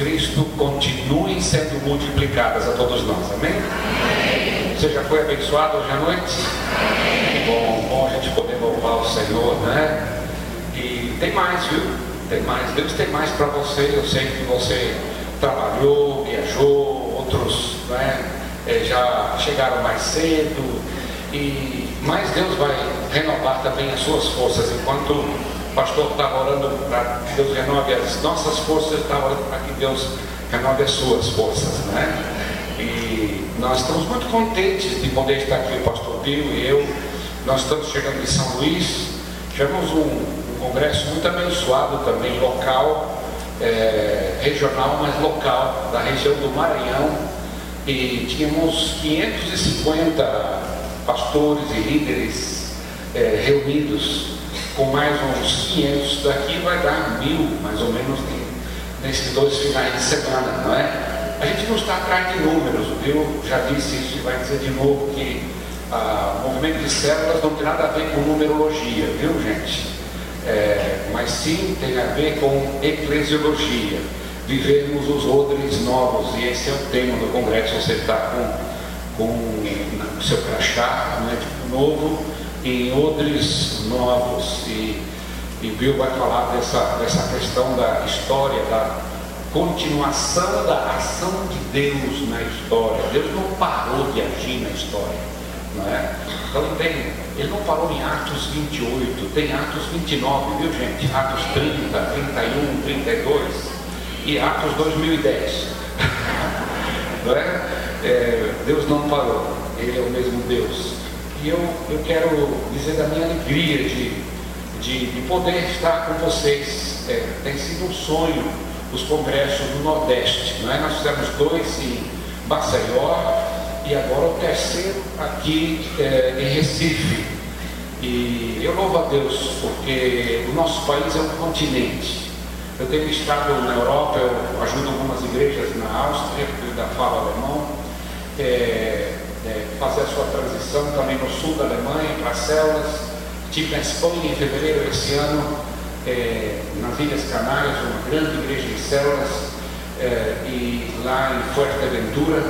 Cristo continuem sendo multiplicadas a todos nós. Amém? Amém. Você já foi abençoado hoje à noite? Amém. Bom, bom a gente poder louvar o Senhor, né? E tem mais, viu? Tem mais. Deus tem mais para você. Eu sei que você trabalhou, viajou, outros né, eh, já chegaram mais cedo. E, mas Deus vai renovar também as suas forças enquanto o pastor estava orando para que Deus renove as nossas forças, estava orando para que Deus renove as suas forças, né? E nós estamos muito contentes de poder estar aqui, o pastor Pio e eu. Nós estamos chegando em São Luís, tivemos um, um congresso muito abençoado também, local, é, regional, mas local, da região do Maranhão. E tínhamos 550 pastores e líderes é, reunidos com mais uns 500 daqui vai dar mil, mais ou menos, nesses dois finais de semana, não é? A gente não está atrás de números, viu? Já disse isso e vai dizer de novo que ah, o movimento de células não tem nada a ver com numerologia, viu, gente? É, mas sim tem a ver com eclesiologia. Vivemos os odres novos, e esse é o tema do congresso. Você está com, com o seu crachá, né, tipo novo, em odres novos. E, e Bill vai falar dessa, dessa questão da história, da continuação da ação de Deus na história. Deus não parou de agir na história. Não é? Então tem, ele não parou em Atos 28, tem Atos 29, viu gente? Atos 30, 31, 32 e Atos 2010. não é? é? Deus não parou, Ele é o mesmo Deus. E eu, eu quero dizer da minha alegria de, de, de poder estar com vocês. É, tem sido um sonho os congressos do Nordeste. Não é? Nós fizemos dois em Maceió e agora o terceiro aqui é, em Recife. E eu louvo a Deus porque o nosso país é um continente. Eu tenho estado na Europa, eu ajudo algumas igrejas na Áustria, que da fala alemão. É, fazer a sua transição também no sul da Alemanha, para células. Estive na Espanha em fevereiro desse ano, é, nas Ilhas Canárias, uma grande igreja de células, é, e lá em Fuerteventura.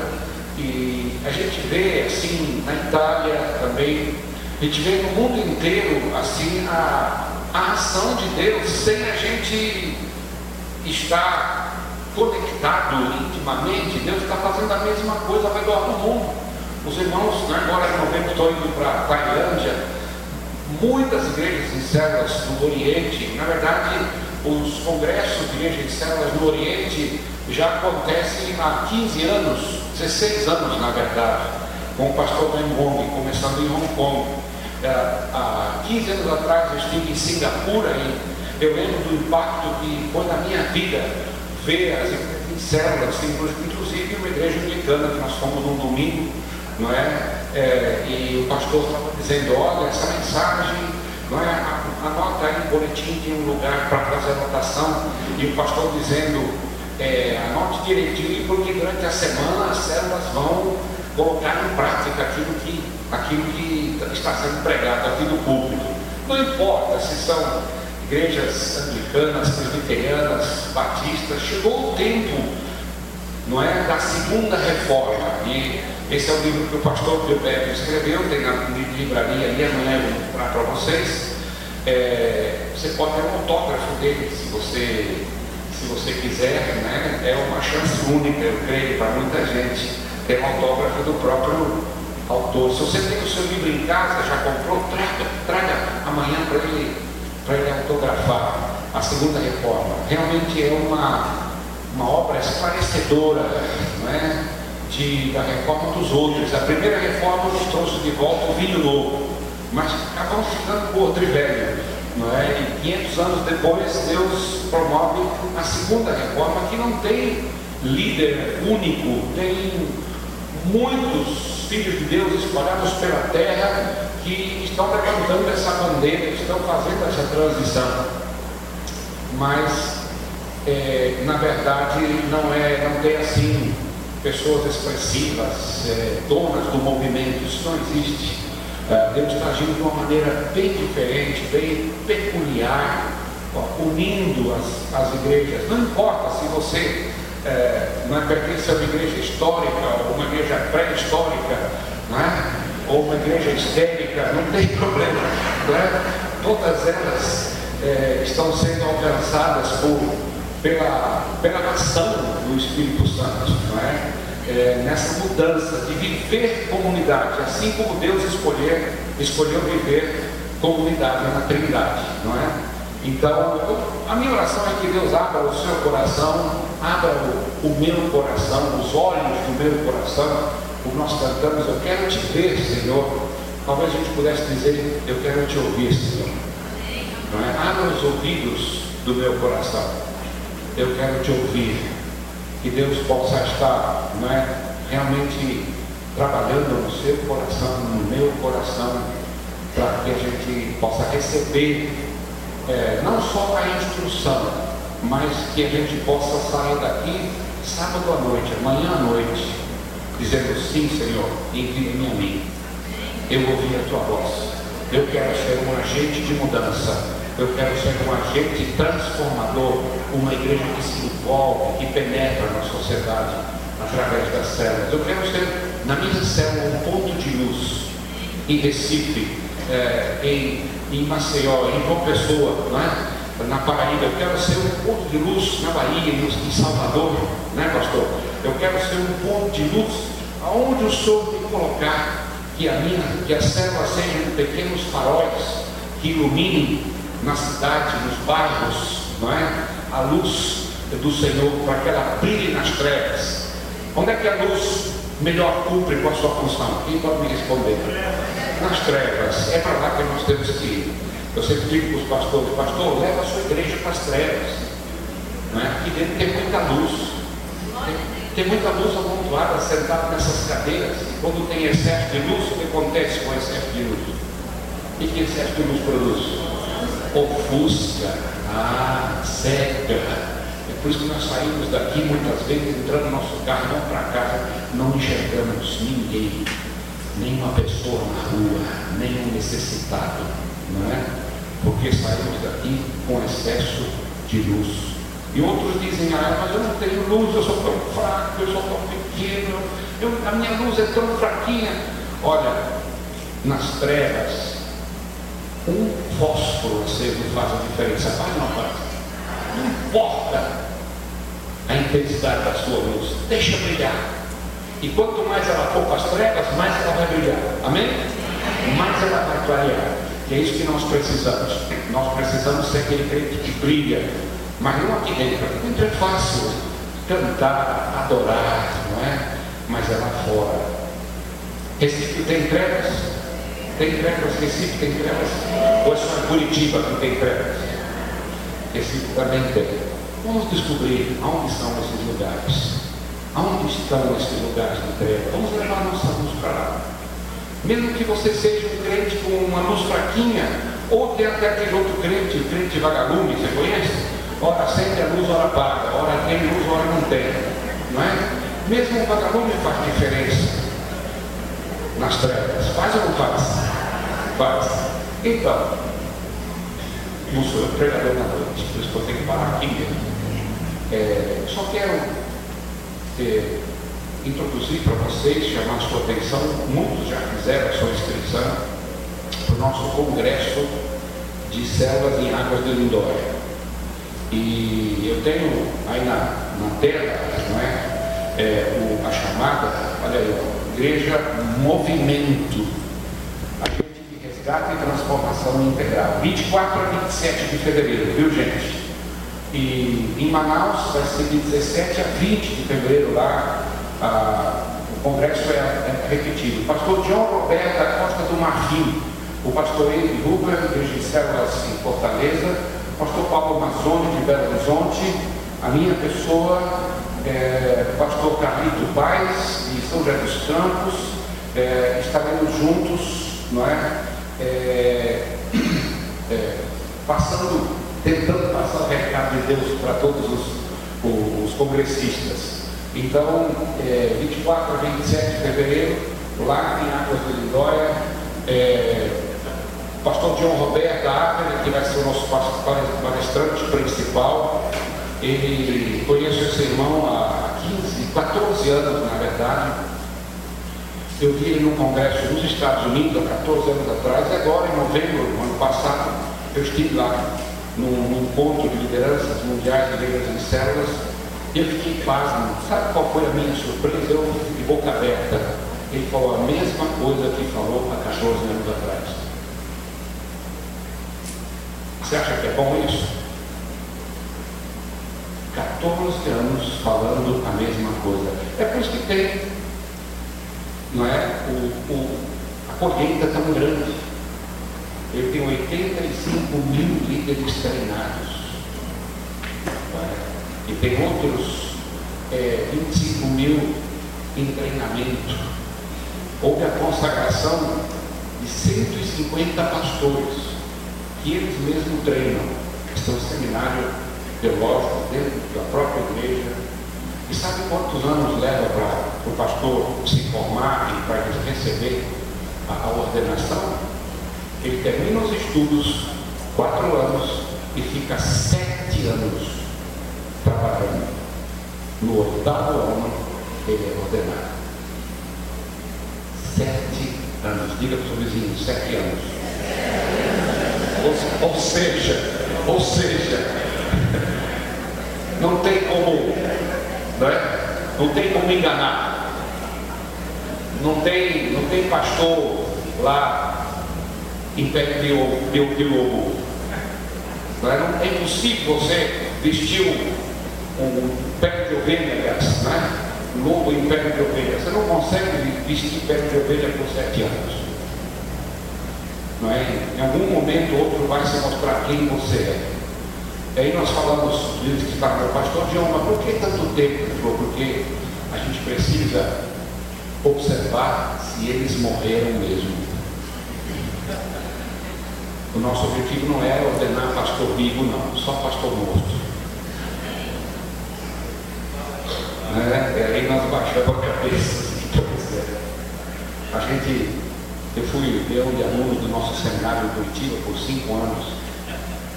E a gente vê assim na Itália também, a gente vê no mundo inteiro assim a, a ação de Deus sem a gente estar conectado intimamente, Deus está fazendo a mesma coisa ao redor do mundo. Os irmãos, né, agora em novembro, estão indo para a Tailândia. Muitas igrejas em células no Oriente, na verdade, os congressos de igrejas em células no Oriente já acontecem há 15 anos, 16 anos, na verdade, com o pastor Ben Wong, começando em Hong Kong. É, há 15 anos atrás eu estive em Singapura e eu lembro do impacto que foi na minha vida ver as células, inclusive uma igreja anglicana que nós fomos num domingo não é? é e o pastor estava dizendo, olha, essa mensagem, não é? Anota aí no boletim de um lugar para fazer anotação, e o pastor dizendo, é, anote direitinho, porque durante a semana as células vão colocar em prática aquilo que, aquilo que está sendo pregado aqui no público. Não importa se são igrejas anglicanas, presbiterianas, batistas, chegou o tempo, não é, da segunda reforma. E esse é o livro que o pastor Gilberto escreveu, tem na livraria ali, amanhã eu vou mostrar para vocês. É, você pode ter um autógrafo dele, se você, se você quiser, né? é uma chance única, eu creio, para muita gente, ter um autógrafo do próprio autor. Se você tem o seu livro em casa, já comprou, traga, traga amanhã para ele, ele autografar a segunda reforma. Realmente é uma, uma obra esclarecedora, não é? de, da reforma dos outros. A primeira reforma nos trouxe de volta o vinho novo, mas acabamos ficando com outro e velho. Não é? E 500 anos depois, Deus promove a segunda reforma, que não tem líder único, tem muitos filhos de Deus espalhados pela terra que estão levantando essa bandeira, estão fazendo essa transição. Mas, é, na verdade, não, é, não tem assim pessoas expressivas, é, donas do movimento, isso não existe. É, Deus está agindo de uma maneira bem diferente, bem peculiar, unindo as, as igrejas. Não importa se você é, não é, pertence a uma igreja histórica, ou uma igreja pré-histórica, é? ou uma igreja histérica, não tem problema. Não é? Todas elas é, estão sendo alcançadas por, pela, pela ação do Espírito Santo. Não é? É, nessa mudança de viver comunidade, assim como Deus escolher, escolheu viver comunidade na Trindade, não é? Então, a minha oração é que Deus abra o seu coração, abra o, o meu coração, os olhos do meu coração, como nós cantamos, eu quero te ver, Senhor. Talvez a gente pudesse dizer, eu quero te ouvir, Senhor. Não é? Abra os ouvidos do meu coração. Eu quero te ouvir. Que Deus possa estar não é, realmente trabalhando no seu coração, no meu coração, para que a gente possa receber é, não só a instrução, mas que a gente possa sair daqui sábado à noite, amanhã à noite, dizendo sim, Senhor, inclina-me a mim. Eu ouvi a tua voz. Eu quero ser um agente de mudança. Eu quero ser um agente transformador, uma igreja que se envolve, que penetra na sociedade através das células. Eu quero ser, na minha célula, um ponto de luz. Em Recife, é, em, em Maceió, em João Pessoa, é? na Paraíba, eu quero ser um ponto de luz na Bahia, em Salvador, né, pastor? Eu quero ser um ponto de luz aonde o Senhor me colocar, que a minha, que as células sejam pequenos faróis que iluminem na cidade, nos bairros, não é? A luz do Senhor para que ela brilhe nas trevas. Onde é que a luz melhor cumpre com a sua função? Quem pode me responder? Nas trevas. É para lá que nós temos que ir. Eu sempre digo para os pastores, pastor, leva a sua igreja para as trevas. Não é? Aqui dentro tem muita luz. Tem, tem muita luz amontoada, sentada nessas cadeiras. E quando tem excesso de luz, o que acontece com excesso de luz? O que excesso de luz produz? Ofusca, ah, cega. É por isso que nós saímos daqui muitas vezes, entrando no nosso carro, vamos para casa, não enxergamos ninguém, nenhuma pessoa na rua, nenhum necessitado, não é? Porque saímos daqui com excesso de luz. E outros dizem, ah, mas eu não tenho luz, eu sou tão fraco, eu sou tão pequeno, eu, a minha luz é tão fraquinha. Olha, nas trevas, um fósforo aceso faz a diferença, faz ou não? Não importa a intensidade da sua luz, deixa brilhar. E quanto mais ela for para as trevas, mais ela vai brilhar. Amém? Mais ela vai clarear. E é isso que nós precisamos. Nós precisamos ser aquele crente que brilha. Mas não aqui dentro. Dentro é fácil cantar, adorar, não é? Mas é lá fora. Recife tem trevas? Tem trevas? Recife tem trevas? Ou é só Curitiba que tem trevas? Recife também tem. Vamos descobrir aonde são esses lugares. Aonde estão esses lugares de treva? Vamos levar nossa luz para lá. Mesmo que você seja um crente com uma luz fraquinha, ou tem até aquele outro crente, o crente vagalume, você conhece? Ora acende a luz, ora apaga, ora tem luz, ora não tem. Não é? Mesmo o vagalume faz diferença nas trevas. Faz ou não faz? Faz. Então, não sou eu pregador na noite, por isso que eu tenho que parar aqui mesmo. É, só quero é, introduzir para vocês, chamar a sua atenção, muitos já fizeram a sua inscrição para o nosso congresso de selvas em águas de Lindóia. E eu tenho aí na, na tela, não é? é o, a chamada, olha aí, ó, Igreja Movimento, agente de resgate e transformação integral, 24 a 27 de fevereiro, viu gente? E em Manaus vai ser de 17 a 20 de fevereiro lá, a, o congresso é, é, repetido. Pastor João Roberto da Costa do Marfim, o pastor Henrique Huber, de Células em Fortaleza, o pastor Paulo Mazzoni de Belo Horizonte, a minha pessoa, é, pastor Carlito Paz de São José dos Campos, é, estaremos juntos, não é? é, é passando tentando passar o recado de Deus para todos os, os, congressistas. Então, é, 24 a 27 de fevereiro, lá em Águas de Lindóia, é, pastor John Roberto Águia, que vai ser o nosso palestrante principal. Ele conheço esse irmão há 15, 14 anos, na verdade. Eu vi ele num congresso nos Estados Unidos há 14 anos atrás, e agora, em novembro do ano passado, eu estive lá num, num encontro de lideranças mundiais de igrejas e células, e eu fiquei pasmo. Sabe qual foi a minha surpresa? Eu de boca aberta. Ele falou a mesma coisa que falou há 14 anos atrás. Você acha que é bom isso? 14 anos falando a mesma coisa. É por isso que tem, não é? O, o, a colheita tão grande. Ele tem 85 mil líderes treinados. É? E tem outros é, 25 mil em treinamento. Houve a consagração de 150 pastores que eles mesmos treinam. Estão em seminário teológico dentro da própria igreja. E sabe quantos anos leva para o pastor se formar e para receber a, a ordenação? Ele termina os estudos, quatro anos, e fica sete anos trabalhando. No oitavo ano, ele é ordenado. Sete anos. Diga para o seu vizinho, sete anos. Ou, ou seja, ou seja, não tem como, não, é? não tem como enganar. Não tem, não tem pastor lá em pele de, de, lobo. Não é, impossível você vestir um, pele de ovelha, aliás, né? lobo em pele de ovelha. Você não consegue vestir pele de ovelha por sete anos. Não é? Em algum momento ou outro vai se mostrar quem você é. E aí nós falamos, diz que está meu pastor Dion, mas por que tanto tempo? Ele falou, porque a gente precisa observar se eles morreram mesmo. O nosso objetivo não é ordenar pastor vivo, não, só pastor morto. Né? Aí nós baixamos a cabeça. A gente, eu fui eu e aluno do nosso seminário em Curitiba por cinco anos.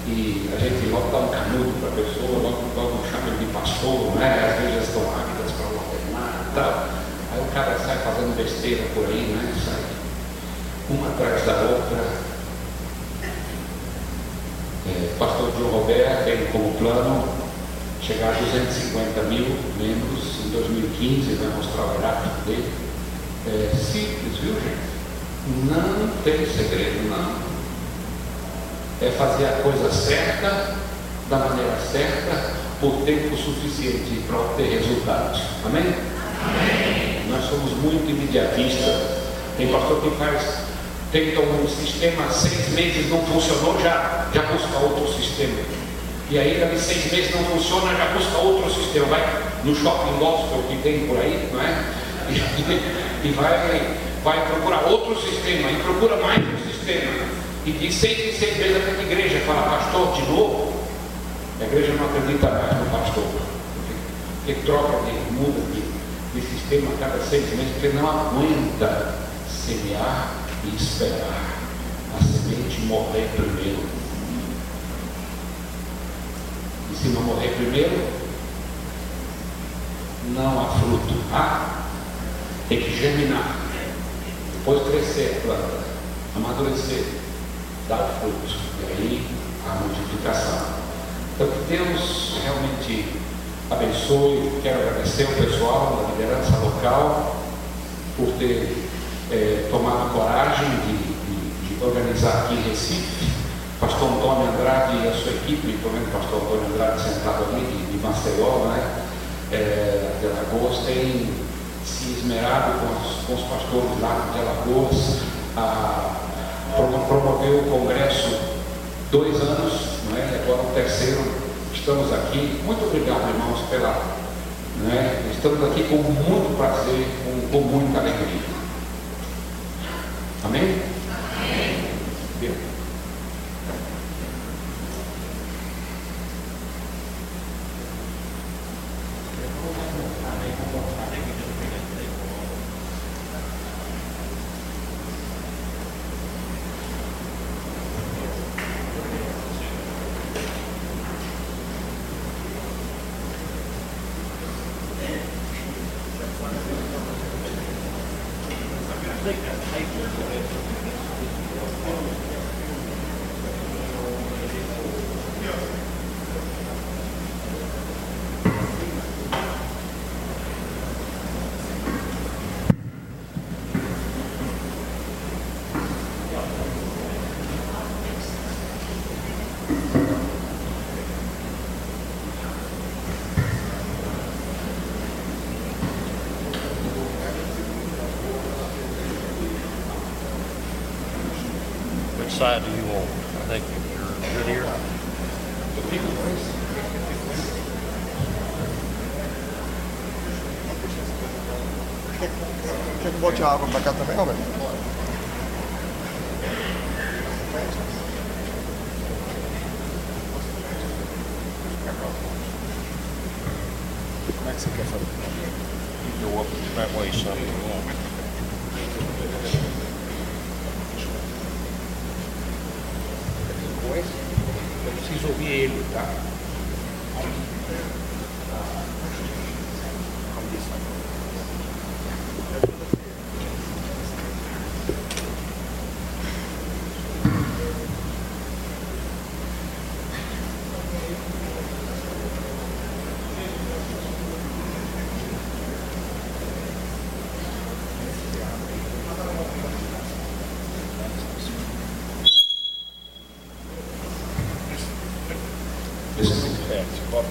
E a gente logo dá um canudo para a pessoa, logo, logo chama ele de pastor, né? Às vezes estão rápidas para ordenar e tal. Aí o cara sai fazendo besteira por aí, né? Sai uma atrás da outra é, pastor João Roberto tem como plano chegar a 250 mil membros em 2015, vai mostrar o gráfico dele. É simples, viu gente? Não tem segredo, não. É fazer a coisa certa, da maneira certa, por tempo suficiente para obter resultados. Amém? Amém? Nós somos muito imediatistas. Tem pastor que faz tenta um sistema, seis meses não funcionou, já, já busca outro sistema. E aí, daqui seis meses não funciona, já busca outro sistema. Vai no shopping gospel que tem por aí, não é? E, e vai, vai procurar outro sistema, e procura mais um sistema. E de seis em seis meses a igreja fala, pastor, de novo. A igreja não acredita mais no pastor. Porque, troca de, muda de, de sistema a cada seis meses, porque não aguenta semear e esperar a semente morrer primeiro. E se não morrer primeiro, não há fruto. Ah, tem que germinar, depois crescer a planta, amadurecer, dar fruto. E aí a multiplicação. Então que Deus realmente abençoe. Quero agradecer o pessoal da liderança local por ter é, tomaram coragem de, de, de, organizar aqui em Recife. Pastor Antônio Andrade e a sua equipe, vendo o pastor Antônio Andrade sentado ali de, de Maceió, né? É, de Alagoas, tem se esmerado com os, com os pastores lá de Alagoas a promover o congresso dois anos, não é? agora o terceiro, estamos aqui. Muito obrigado, irmãos, pela. É? Estamos aqui com muito prazer, com, com muita alegria. Amém? Amém. Which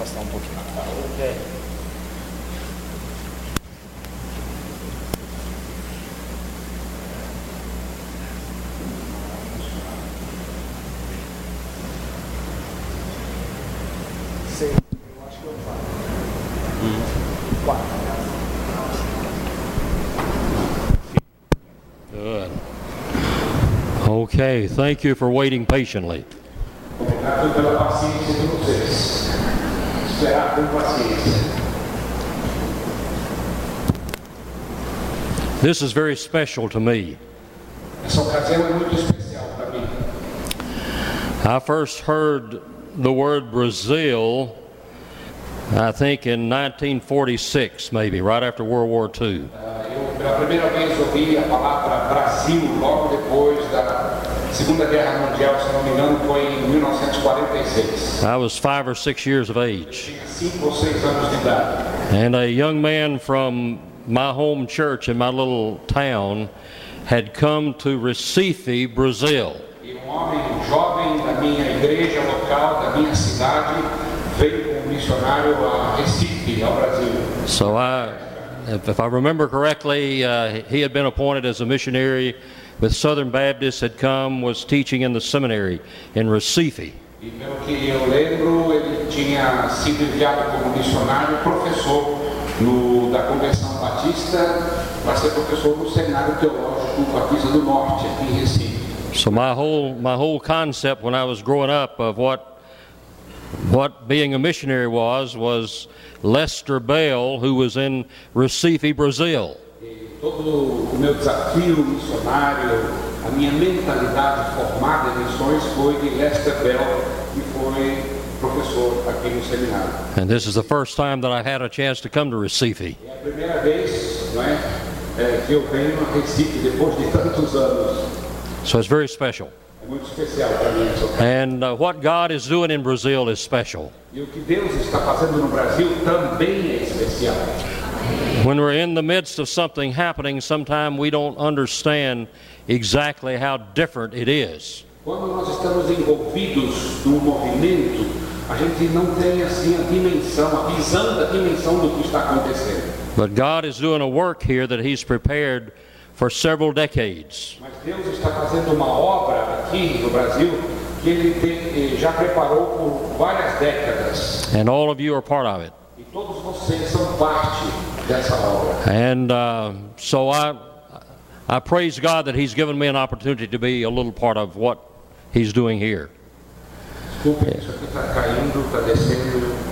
É, vou afastar um pouquinho. Sei, eu acho que eu faço. Quatro. Good. Okay, thank you for waiting patiently. Obrigado pela paciência de vocês. Com paciência. This is very special to me. Essa ocasião é muito especial para mim. I first heard the word Brazil, I think in 1946, maybe, right after World War II. Em 1946. I was five or six years of age. Tinha cinco ou seis anos de idade. And a young man from my home church in my little town had come to Recife, Brazil. Homem jovem da minha igreja local, da minha cidade, veio como missionário a Recife, ao Brasil. So I, if, if I remember correctly, uh, he had been appointed as a missionary with Southern Baptists, had come, was teaching in the seminary in Recife. E pelo que eu lembro, ele tinha sido enviado como missionário, professor no, da Convenção Batista, para ser professor no Seminário Teológico Batista do Norte, aqui em Recife. So my whole my whole concept when I was growing up of what what being a missionary was was Lester Bell, who was in Recife, Brazil. Todo o meu desafio missionário, a minha mentalidade formada em missões foi de Lester Bell, que foi professor aqui no seminário. And this is the first time that I've had a chance to come to Recife. É a primeira vez não é, é, que eu venho a Recife depois de tantos anos. So it's very special. É muito especial para mim. And uh, what God is doing in Brazil is special. E o que Deus está fazendo no Brasil também é especial. When we're in the midst of something happening, sometimes we don't understand exactly how different it is. Quando nós estamos envolvidos num movimento, a gente não tem assim a dimensão, a visão da dimensão do que está acontecendo. But God is doing a work here that He's prepared for several decades. Mas Deus está fazendo uma obra aqui no Brasil que Ele tem- eh, já preparou por várias décadas. And all of you are part of it. E todos vocês são parte And uh, so I, I praise God that He's given me an opportunity to be a little part of what He's doing here. Aqui está caindo, está descendo.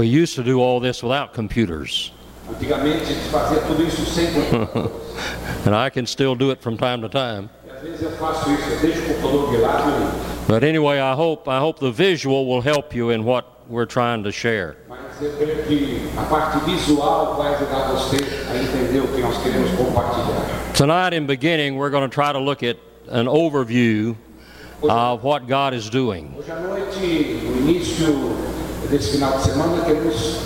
We used to do all this without computers. Antigamente fazia tudo isso sem and I can still do it from time to time. Às vezes eu faço isso, eu deixo o computador de lado limpo. But anyway, I hope I hope the visual will help you in what we're trying to share. Mas eu creio que a parte visual vai ajudar você a entender o que nós queremos compartilhar. Tonight, in beginning, we're going to try to look at an overview of what God is doing. Hoje à noite, no início desse final de semana, queremos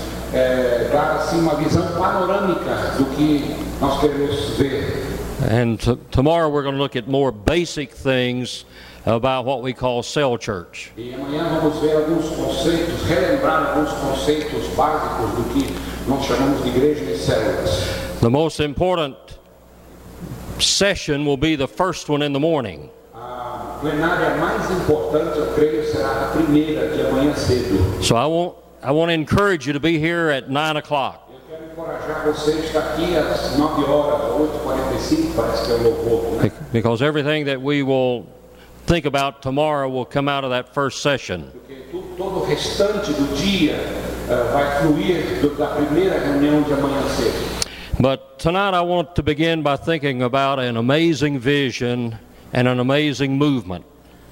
dar assim uma visão panorâmica do que nós queremos ver. And tomorrow, we're going to look at more basic things about what we call cell church. E amanhã vamos ver alguns conceitos, relembrar alguns conceitos básicos do que nós chamamos de igreja de células. The most important session will be the first one in the morning. A plenária mais importante, eu creio, será a primeira de amanhã cedo. So I want I want to encourage you to be here at nine o'clock. Eu quero encorajar você a estar aqui às 9 horas, 8h45, parece que é o louvor, né? Because everything that we will think about tomorrow will come out of that first session. Porque tu- todo o restante do dia eh, vai fluir do- da primeira reunião de amanhã cedo. But tonight I want to begin by thinking about an amazing vision and an amazing movement.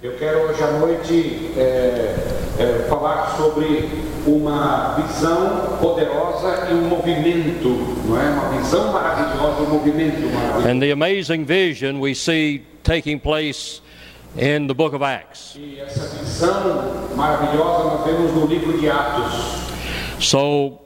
Eu quero hoje à noite eh, eh, falar sobre uma visão poderosa e um movimento, não é? Uma visão maravilhosa um movimento maravilhoso. And the amazing vision we see taking place in the book of Acts. E essa visão maravilhosa nós vemos no livro de Atos. So,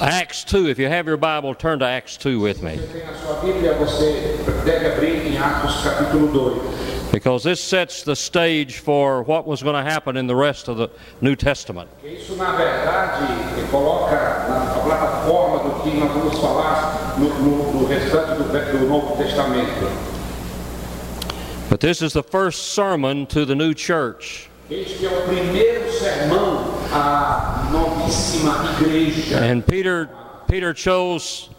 Acts 2, if you have your Bible, turn to Acts 2 with me. Você tem a sua Bíblia, você deve abrir em Atos capítulo 2. Because this sets the stage for what was going to happen in the rest of the New Testament. But this is the first sermon to the new church. Este é o primeiro sermão à. And Peter Peter chose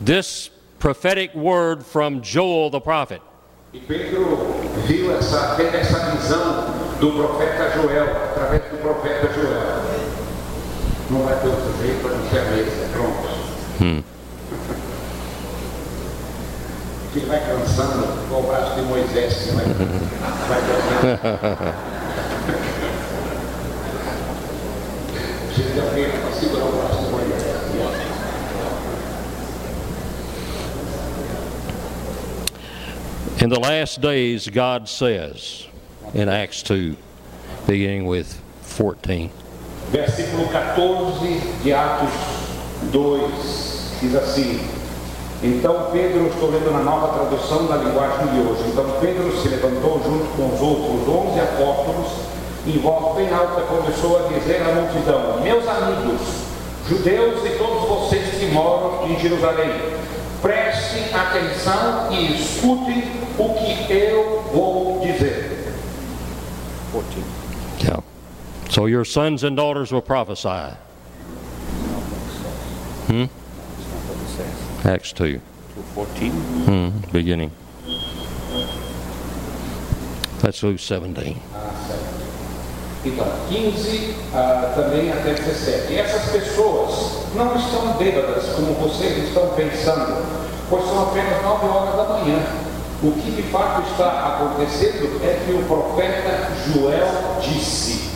this prophetic word from Joel the prophet. E In the last days, God says in Acts 2, beginning with 14. Versículo 14 de Atos 2 diz assim: Então Pedro, estou lendo na nova tradução da linguagem de hoje. Então Pedro se levantou junto com os outros onze apóstolos e em voz bem alta começou a dizer à multidão: Meus amigos, judeus e todos vocês que moram em Jerusalém, prestem atenção e escutem o que eu vou dizer. 14. Yeah. So your sons and daughters will prophesy. Hmm? That's. Acts 2, 214. hmm, beginning. Let's lose 17. Então, 15 ah, também até 17. E essas pessoas não estão bêbadas como vocês estão pensando, pois são apenas 9 horas da manhã. O que de fato está acontecendo é que o profeta Joel disse: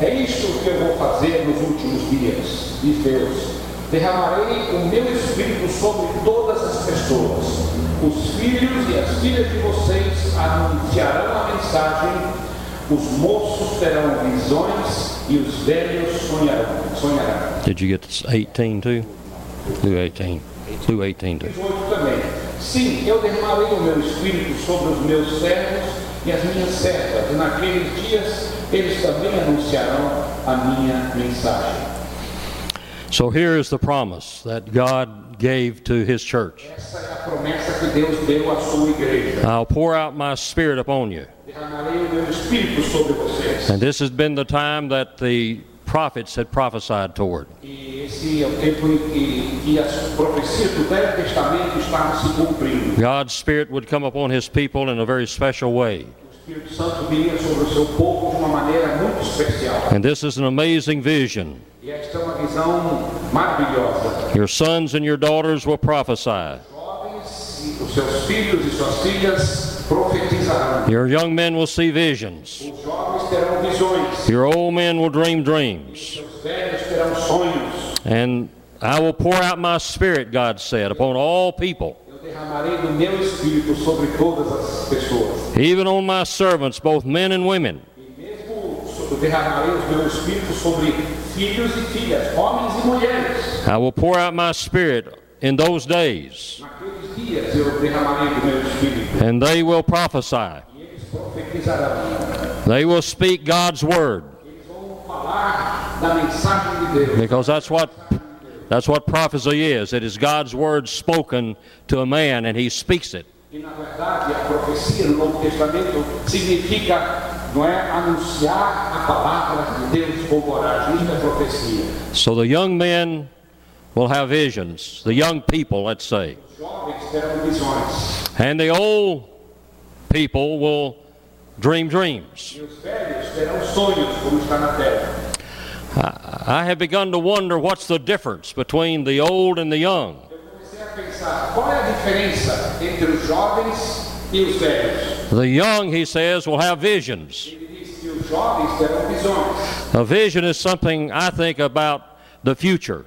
É isso que eu vou fazer nos últimos dias, diz Deus. Derramarei o meu espírito sobre todas as pessoas. Os filhos e as filhas de vocês anunciarão a mensagem os moços terão visões e os velhos sonharão. sonharão. Did you get to 18 too? Do 18. Do 18 too. 18 também. Sim, eu derramarei o meu espírito sobre os meus servos e as minhas servas, e naqueles dias eles também anunciarão a minha mensagem. So here is the promise that God gave to His church Essa é a promessa que Deus deu à sua igreja. I'll pour out my Spirit upon you. And this has been the time that the prophets had prophesied toward. God's Spirit would come upon His people in a very special way. And this is an amazing vision. Your sons and your daughters will prophesy. Your young men will see visions. Your old men will dream dreams. And I will pour out my spirit, God said, upon all people, even on my servants, both men and women. I will pour out my spirit in those days, Naqueles dias eu derramarei do meu espírito. and they will prophesy. They will speak God's word, Eles vão falar da mensagem de Deus. because that's what that's what prophecy is. It is God's word spoken to a man, and he speaks it. E na verdade a profecia no Novo Testamento significa, não é, anunciar a palavra de Deus com coragem. Isso é profecia. So the young men will have visions. The young people, let's say, And the old people will dream dreams. I have begun to wonder what's the difference between the old and the young. The young, he says, will have visions. A vision is something I think about the future.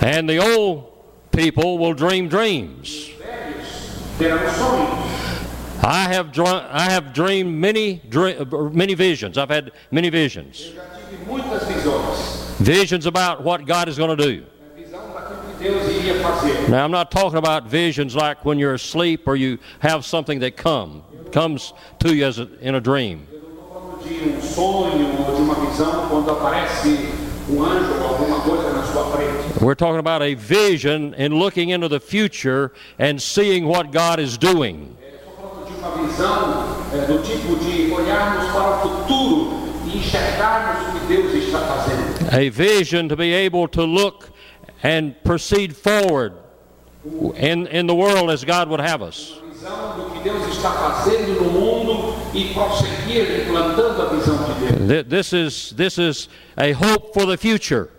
And the old people will dream dreams. I have, dr- I have dreamed many, many visions. I've had many visions. Visions about what God is going to do. Now, I'm not talking about visions like when you're asleep or you have something that come, comes to you as a, in a dream. We're talking about a vision and looking into the future and seeing what God is doing. A vision to be able to look and proceed forward in, in the world as God would have us. This is, this is a hope for the future,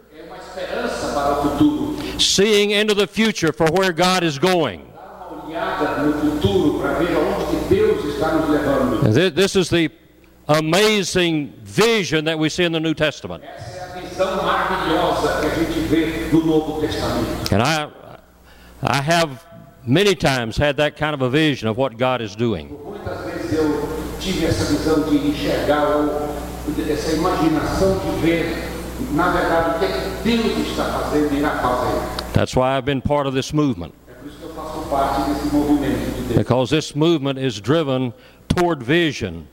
para o futuro. seeing into the future for where God is going. Dar uma olhada no futuro para ver aonde que Deus está nos levando. Th- This is the amazing vision that we see in the New Testament. Essa é a visão maravilhosa que a gente vê no Novo Testamento. And I, I have many times had that kind of a vision of what God is doing. Muitas vezes eu tive essa visão de enxergar ou essa imaginação de ver, na verdade, o que, é que Deus está fazendo e irá fazer. That's why I've been part of this movement, É por isso que eu faço parte desse movimento de Deus. because this movement is driven toward vision.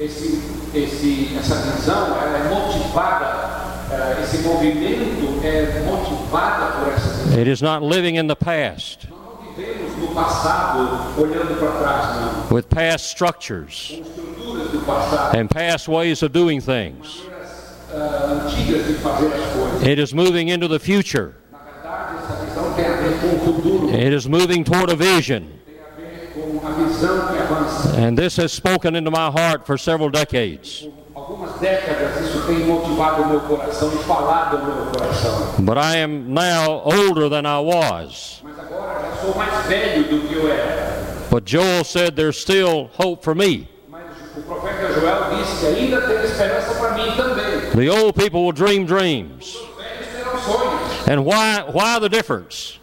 Esse, esse, essa visão é motivada, eh, esse movimento é motivada por essa visão. It is not living in the past Nós não vivemos no passado olhando para trás, não. with past structures Com estruturas do passado, and past ways of doing things. It is moving into the future. It is moving toward a vision. And this has spoken into my heart for several decades. But I am now older than I was. But Joel said there's still hope for me. The old people will dream dreams. And why, why the difference?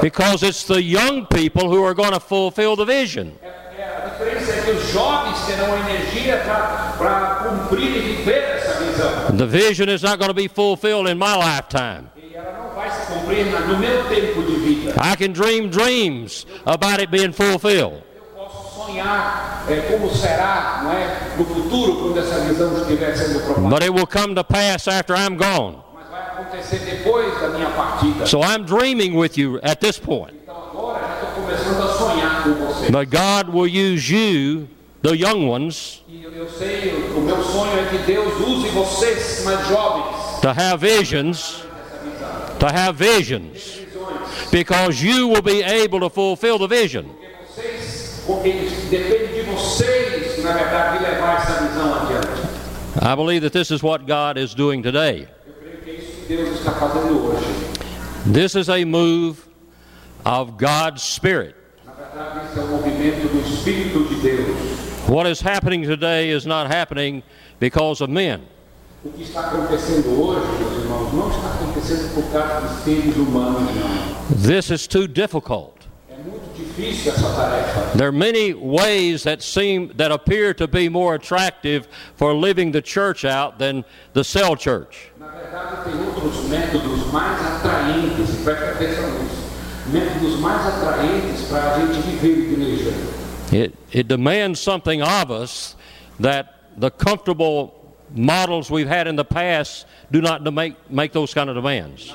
Because it's the young people who are going to fulfill the vision. The vision is not going to be fulfilled in my lifetime. I can dream dreams about it being fulfilled. Sonhar é, como será não é, no futuro, quando essa visão estiver sendo provada. But it will come to pass after I'm gone. Mas vai acontecer depois da minha partida. So I'm dreaming with you at this point. Então agora já estou começando a sonhar com você. But God will use you, the young ones, E eu, eu sei, o meu sonho é que Deus use vocês, mais jovens, to have visions, to have visions, because you will be able to fulfill the vision. Porque depende de vocês, na verdade, de levar essa visão adiante. I believe that this is what God is doing today. Eu creio que é isso que Deus está fazendo hoje. This is a move of God's Spirit. Na verdade, esse é movimento do Espírito de Deus. What is happening today is not happening because of men. O que está acontecendo hoje, meus irmãos, não está acontecendo por causa de seres humanos, não. This is too difficult. É muito difícil essa tarefa. There are many ways that seem that appear to be more attractive for living the church out than the cell church. It, it demands something of us that the comfortable models we've had in the past do not make, make those kind of demands.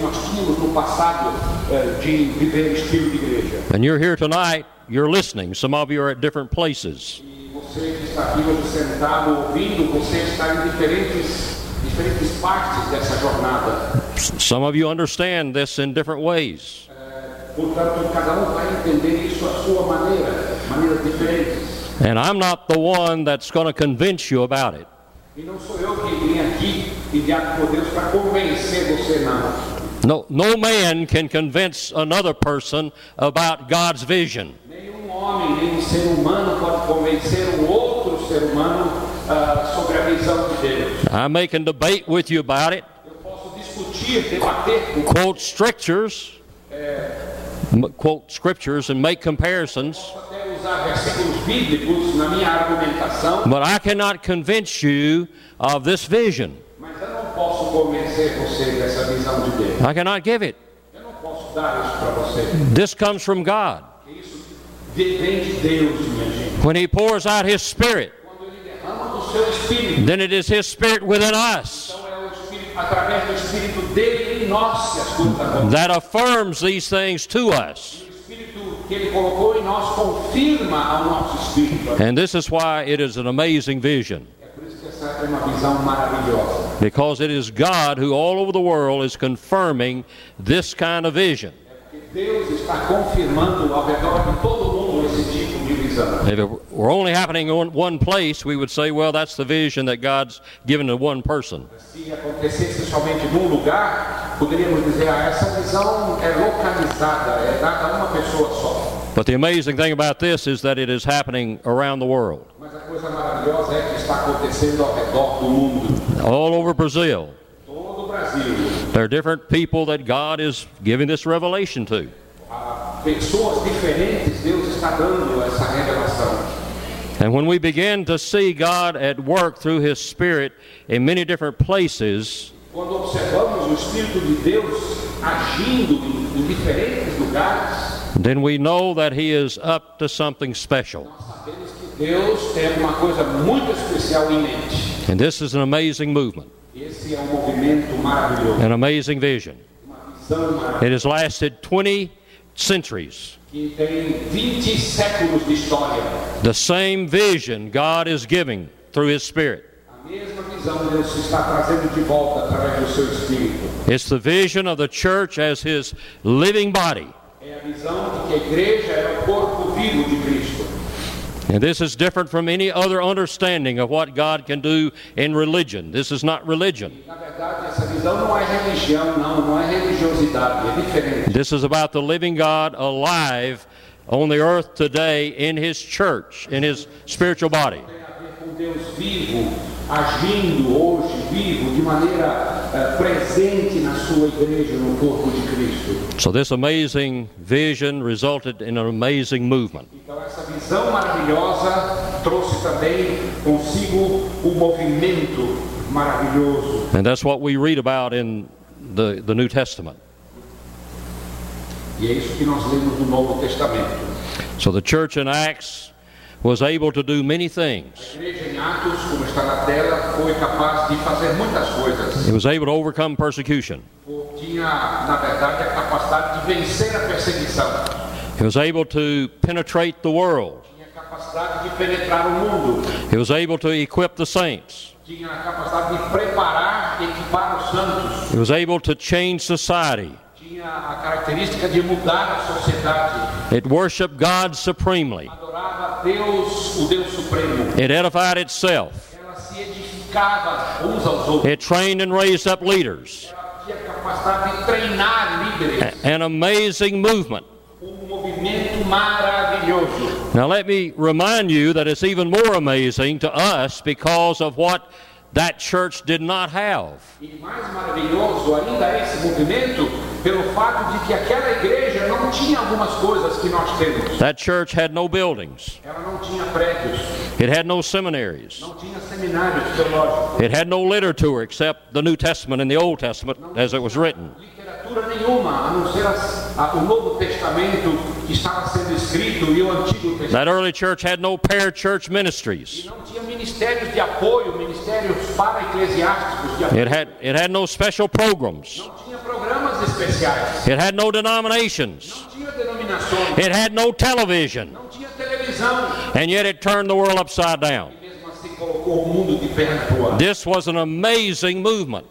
Que nós tínhamos no passado eh, de viver estilo de igreja. And you're here tonight, you're listening. Some of you are at different places. E você que está aqui hoje sentado ouvindo, você está em diferentes, diferentes partes dessa jornada. Some of you understand this in different ways. Eh, portanto, cada um vai entender isso à sua maneira, maneiras diferentes. And I'm not the one that's going to convince you about it. E não sou eu que vim aqui enviado por Deus para convencer você, não. No, no man can convince another person about God's vision. Nenhum homem, nenhum ser humano pode convencer um outro ser humano ah, sobre a visão de Deus. I may can debate with you about it, Eu posso discutir, debater quote scriptures, quote scriptures, and make comparisons, posso até usar versículos bíblicos na minha argumentação, but I cannot convince you of this vision. I cannot give it. Eu não posso dar isso para você. This comes from God. Porque Isso vem de Deus, minha gente. When He pours out His Spirit, Quando Ele derrama do seu Espírito, then it is His Spirit within us então é o Espírito, através do Espírito dele em nós que as coisas acontecem. that affirms these things to us. O Espírito que Ele colocou em nós confirma ao nosso Espírito. And this is why it is an amazing vision. Because it is God who all over the world is confirming this kind of vision. If it were only happening in one place, we would say, well, that's the vision that God's given to one person. But the amazing thing about this is that it is happening around the world. All over Brazil, there are different people that God is giving this revelation to. And when we begin to see God at work through His Spirit in many different places, Quando observamos o Espírito de Deus agindo em diferentes lugares, then we know that He is up to something special. sabemos que Deus tem uma coisa muito especial em mente. And this is an amazing movement, Esse é movimento maravilhoso, an amazing vision. uma visão maravilhosa It has lasted 20 centuries. que tem 20 séculos de história. The same vision God is giving through His Spirit. A mesma visão Deus está trazendo de volta através do seu Espírito. It's the vision of the church as His living body. É a visão de que a igreja é o corpo vivo de Cristo. And this is different from any other understanding of what God can do in religion. This is not religion. Na verdade, essa visão não é religião, não, não é religiosidade, é diferente. This is about the living God alive on the earth today in His church, in His spiritual body. Deus vivo, agindo hoje, vivo, de maneira eh, presente na sua igreja, no corpo de Cristo. So, this amazing vision resulted in an amazing movement. Então, essa visão maravilhosa trouxe também consigo um movimento maravilhoso. And that's what we read about in the, the New Testament. E é isso que nós lemos no Novo Testamento. So, the church in Acts was able to do many things. It was able to overcome persecution. It was able to penetrate the world. It was able to equip the saints. It was able to change society. Tinha a característica de mudar a sociedade, It worshiped God supremely. adorava Deus, o Deus Supremo. It edified itself. Ela se edificava uns aos outros. It trained and raised up leaders. Ela tinha a capacidade de treinar líderes. An amazing movement. Um. Now, let me remind you that it's even more amazing to us because of what that church did not have. E mais maravilhoso ainda é esse movimento pelo fato de que aquela igreja não tinha algumas coisas que nós temos. That church had no buildings, Ela não tinha prédios, it had no seminaries, não tinha seminários teológicos, it had no literature except the New Testament and the Old Testament as it was written. Literatura nenhuma, a não ser as- a- o Novo Testamento que estava sendo escrito e o Antigo Testamento. That early church had no parachurch ministries. E não tinha ministérios de apoio, ministérios para eclesiásticos de apoio. It had, it had no special programs. Não tinha programas especiais, It had no denominations. não tinha denominações, It had no television. não tinha televisão. And yet it turned the world upside down. Mesmo assim colocou o mundo de perna. This was an amazing movement.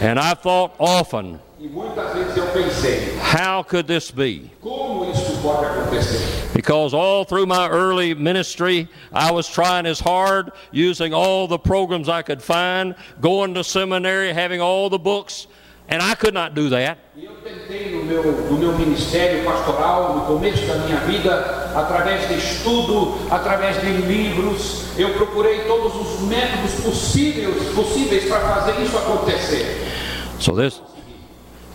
And I thought often, muitas vezes eu pensei, how could this be? como isso pode acontecer? Because all through my early ministry, I was trying as hard, using all the programs I could find, going to seminary, having all the books, and I could not do that. Eu tentei no meu, no meu ministério pastoral, no começo da minha vida, através de estudo, através de livros, eu procurei todos os métodos possíveis, possíveis para fazer isso acontecer. So this,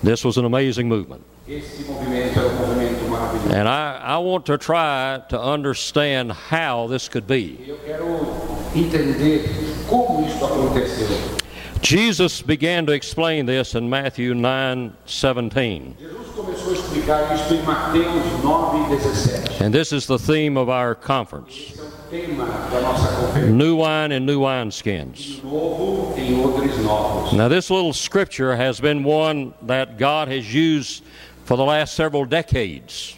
this was an amazing movement. Esse movimento é um movimento maravilhoso. And I, I want to try to understand how this could be. Eu quero entender como isso aconteceu. Jesus began to explain this in Matthew 9 17. Jesus começou a explicar isso em Mateus 9, 17. And this is the theme of our conference new wine and new wineskins. Now, this little scripture has been one that God has used for the last several decades.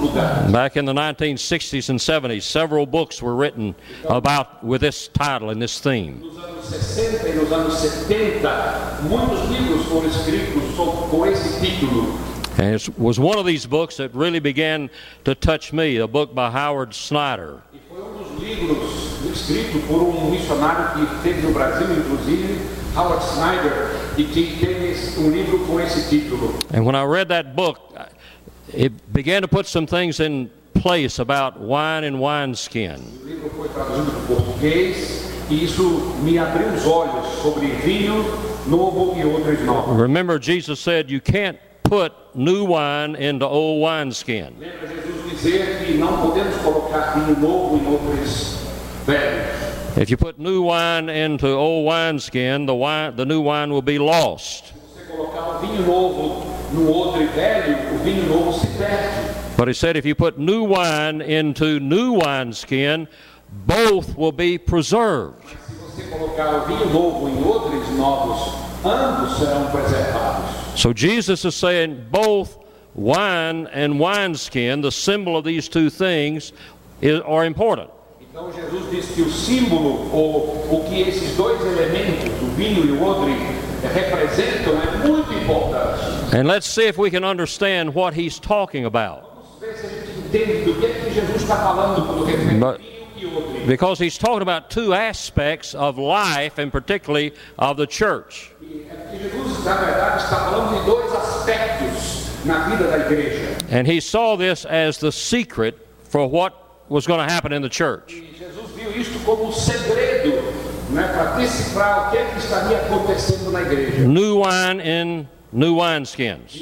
Este versículo Deus tem usado no- nas últimas décadas em todos os lugares. Back in the 1960s and 70s, several books were written about with this title and this theme. Nos anos 60 nos anos 70, muitos livros foram escritos sob- com esse título. And it was one of these books that really began to touch me, a book by Howard Snyder. E foi um dos livros escrito por um missionário que esteve no Brasil, inclusive, Howard Snyder, e que teve um livro com esse título. And when I read that book, it began to put some things in place about wine and wineskin. O livro foi traduzido para português e isso me abriu os olhos sobre vinho novo e odres novos. Remember, Jesus said you can't put new wine into old wineskin. Lembra Jesus dizer que não podemos colocar vinho novo em odres velhos. If you put new wine into old wineskin, the wine, the new wine will be lost. Se colocar vinho novo no odre velho, o vinho novo se perde. But he said if you put new wine into new wineskin, both will be preserved. Se você colocar o vinho novo em odres novos, ambos serão preservados. So Jesus is saying both wine and wineskin, the symbol of these two things, is, are important. Então Jesus diz que o símbolo, ou o que esses dois elementos, o vinho e o odre, representam é muito importante. And let's see if we can understand what he's talking about. But-. Because he's talking about two aspects of life, and particularly of the church. And he saw this as the secret for what was going to happen in the church. New wine in new wineskins.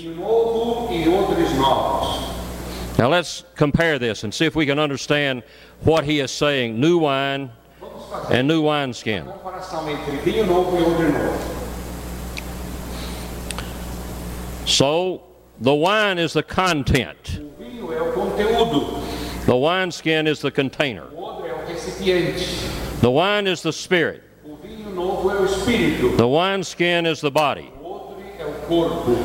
Now let's compare this and see if we can understand what he is saying new wine and new wineskin. So the wine is the content, the wineskin is the container, the wine is the spirit, the wineskin is the body. O odre corpo.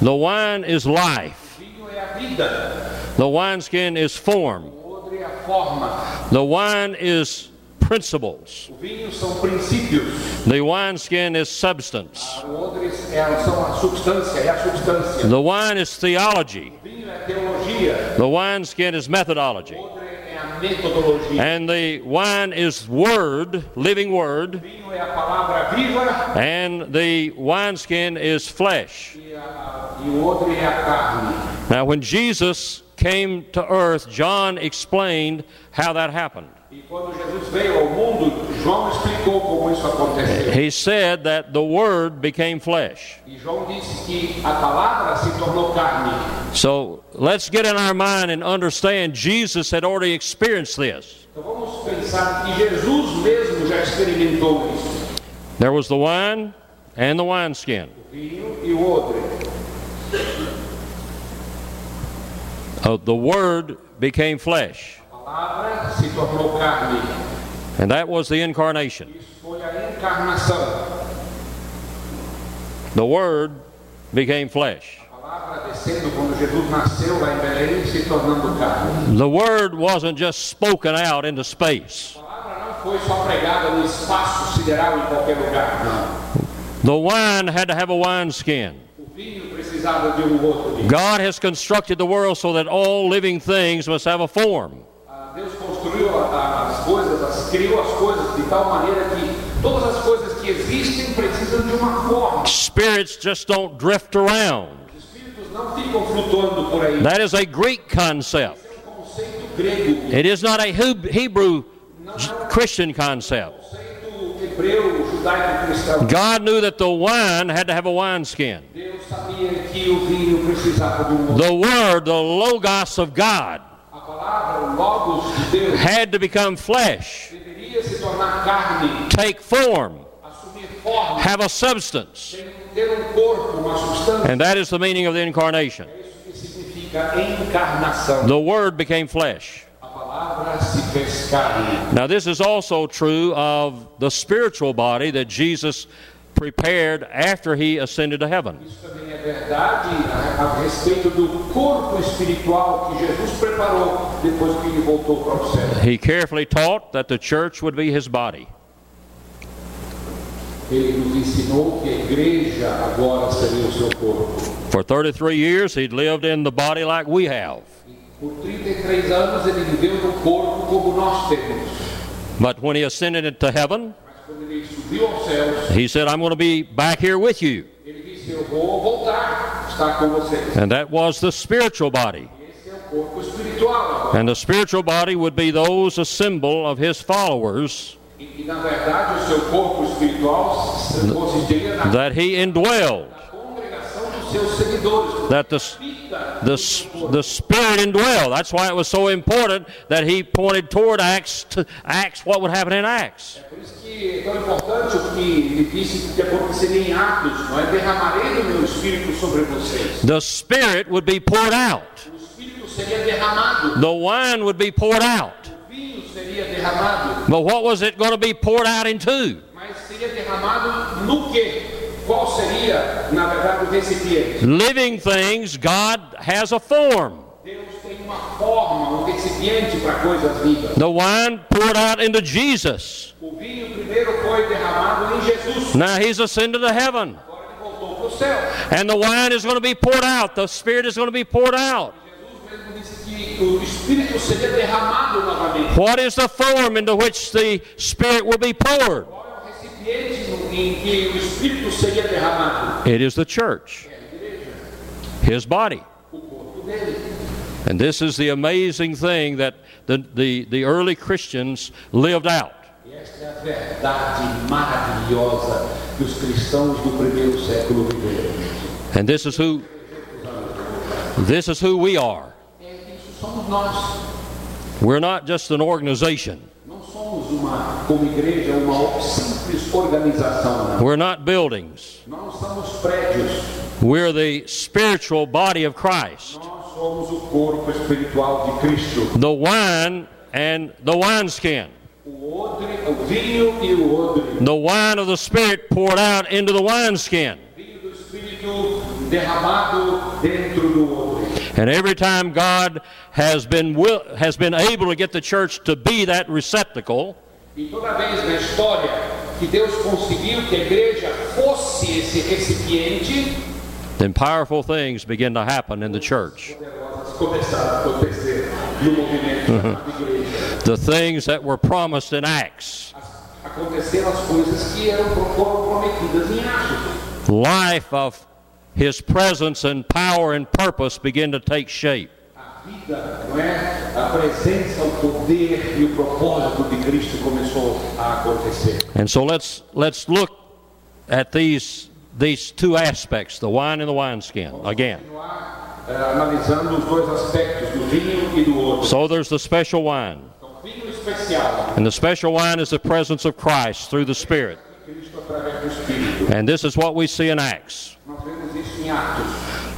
The wine is life. O vinho é a. The wineskin is form. O odre é a forma. The wine is principles. O vinho são. The wineskin is substance. Ah, o odre é, são a substância, é a substância. The wine is theology. O vinho é. The wineskin is methodology. And the wine is word, living word. And the wineskin is flesh. Now, when Jesus came to earth, John explained how that happened. Quando Jesus veio ao mundo, João explicou como isso aconteceu. He said that the Word became flesh. João disse que a palavra se tornou carne. So let's get in our mind and understand Jesus had already experienced this. Então vamos pensar que Jesus mesmo já experimentou isso. There was the wine and the wineskin. O vinho o odre. Uh, the Word became flesh. A palavra se tornou carne. And that was the incarnation. Isso foi a encarnação. The Word became flesh. A palavra descendo quando Jesus nasceu lá em Belém, se tornando carne. The Word wasn't just spoken out into space. A palavra não foi só pregada no espaço sideral em qualquer lugar. Não. The wine had to have a wineskin. O vinho precisava de odre. God has constructed the world so that all living things must have a form. Ah, Deus construiu a- a- as coisas, as, criou as coisas de tal maneira que todas as coisas que existem precisam de uma forma. Spirits just don't drift around. Os espíritos não ficam flutuando por aí. That is a Greek concept. É um conceito grego, It is not a Hebrew Christian concept. um conceito hebreu, judaico-cristão. God knew that the wine had to have a wineskin. Deus sabia que o vinho precisava de um. The Word, the Logos of God, had to become flesh, deveria se tornar carne, take form, have a substance. um corpo, uma substância. And that is the meaning of the incarnation. É isso que significa encarnação. The Word became flesh. A palavra se fez carne. Now, this is also true of the spiritual body that Jesus prepared after he ascended to heaven. Isso também é verdade a, a respeito do corpo espiritual que Jesus preparou depois que ele voltou para o céu. He carefully taught that the church would be his body. Ele nos ensinou que a igreja agora seria o seu corpo. For 33 years, he'd lived in the body like we have. Por 33 anos ele viveu no corpo como nós temos. But when he ascended into heaven, he said, I'm going to be back here with you. ele disse: Eu vou voltar, estar com vocês. And that was the spiritual body. Esse é o corpo espiritual agora. And the spiritual body would be those, a symbol of his followers, na verdade o seu corpo espiritual se- consistiria na that he indwelled. That the, the, the Spirit indwelled. That's why it was so important that he pointed toward Acts, to Acts, what would happen in Acts. The Spirit would be poured out. The wine would be poured out. But what was it going to be poured out into? Mas seria derramado no quê? Qual seria, na verdade, o recipiente? Living things, God has a form. Deus tem uma forma, um recipiente para coisas vivas. The wine poured out into Jesus. O vinho primeiro foi derramado em Jesus. Now he's ascended to heaven. Agora ele voltou para o céu. And the wine is going to be poured out. The Spirit is going to be poured out. Jesus mesmo disse que o Espírito seria derramado novamente. What is the form into which the Spirit will be poured? It is the church, His body. And this is the amazing thing that the, the, the early Christians lived out. And this is who this is who we are. We're not just an organization. Uma, como igreja, uma simples organização. We're not buildings. Não somos prédios. We're the spiritual body of Christ. Nós somos o corpo espiritual de Cristo. The wine and the wineskin. O odre, o vinho e o odre. The wine of the Spirit poured out into the wineskin. O vinho do Espírito derramado dentro do odre. And every time God has been, will, has been able to get the church to be that receptacle, E toda vez na história que Deus conseguiu que a igreja fosse esse recipiente, then powerful things begin to happen in the church. poderosas começaram a acontecer no movimento da uh-huh. igreja. The things that were promised in Acts, As- Aconteceram as coisas que eram foram prometidas em Atos. life of His presence and power and purpose begin to take shape. Vida, não é? A presença, o poder e o propósito de Cristo começou a acontecer. And so let's, let's look at these, these two aspects, the wine and the wineskin, again. Eh, analisando os dois aspectos, do vinho e do outro. So there's the special wine. Então, vinho especial, And the special wine is the presence of Christ through the Spirit. Cristo através do Espírito. And this is what we see in Acts Nós vemos isso em Atos.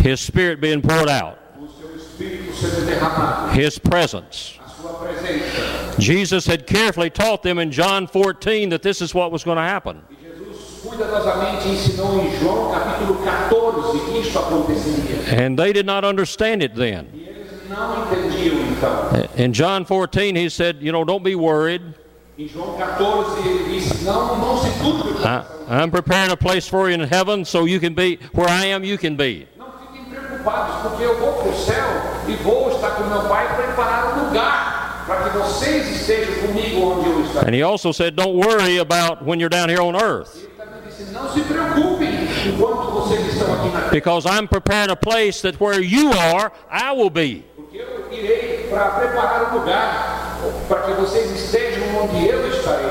His Spirit being poured out, O seu Espírito sendo derramado, His presence. a sua presença. Jesus had carefully taught them in John 14 that this is what was going to happen. Cuidadosamente ensinou em João capítulo 14 que isto aconteceria. And they did not understand it then. Eles não entendiam então. In John 14, he said, You know, don't be worried. Em João 14 ele disse: Não, não se turbe. o I, coração. I'm preparing a place for you in heaven so you can be where I am, you can be. Não fiquem preocupados, porque eu vou para o céu e vou estar com meu Pai preparar um lugar para que vocês estejam comigo onde eu estarei. And he also said, Don't worry about when you're down here on earth Ele também disse: Não se preocupem enquanto vocês estão aqui na terra, because I'm preparing a place that where you are, I will be. Eu irei para preparar um lugar para que vocês estejam onde eu estarei.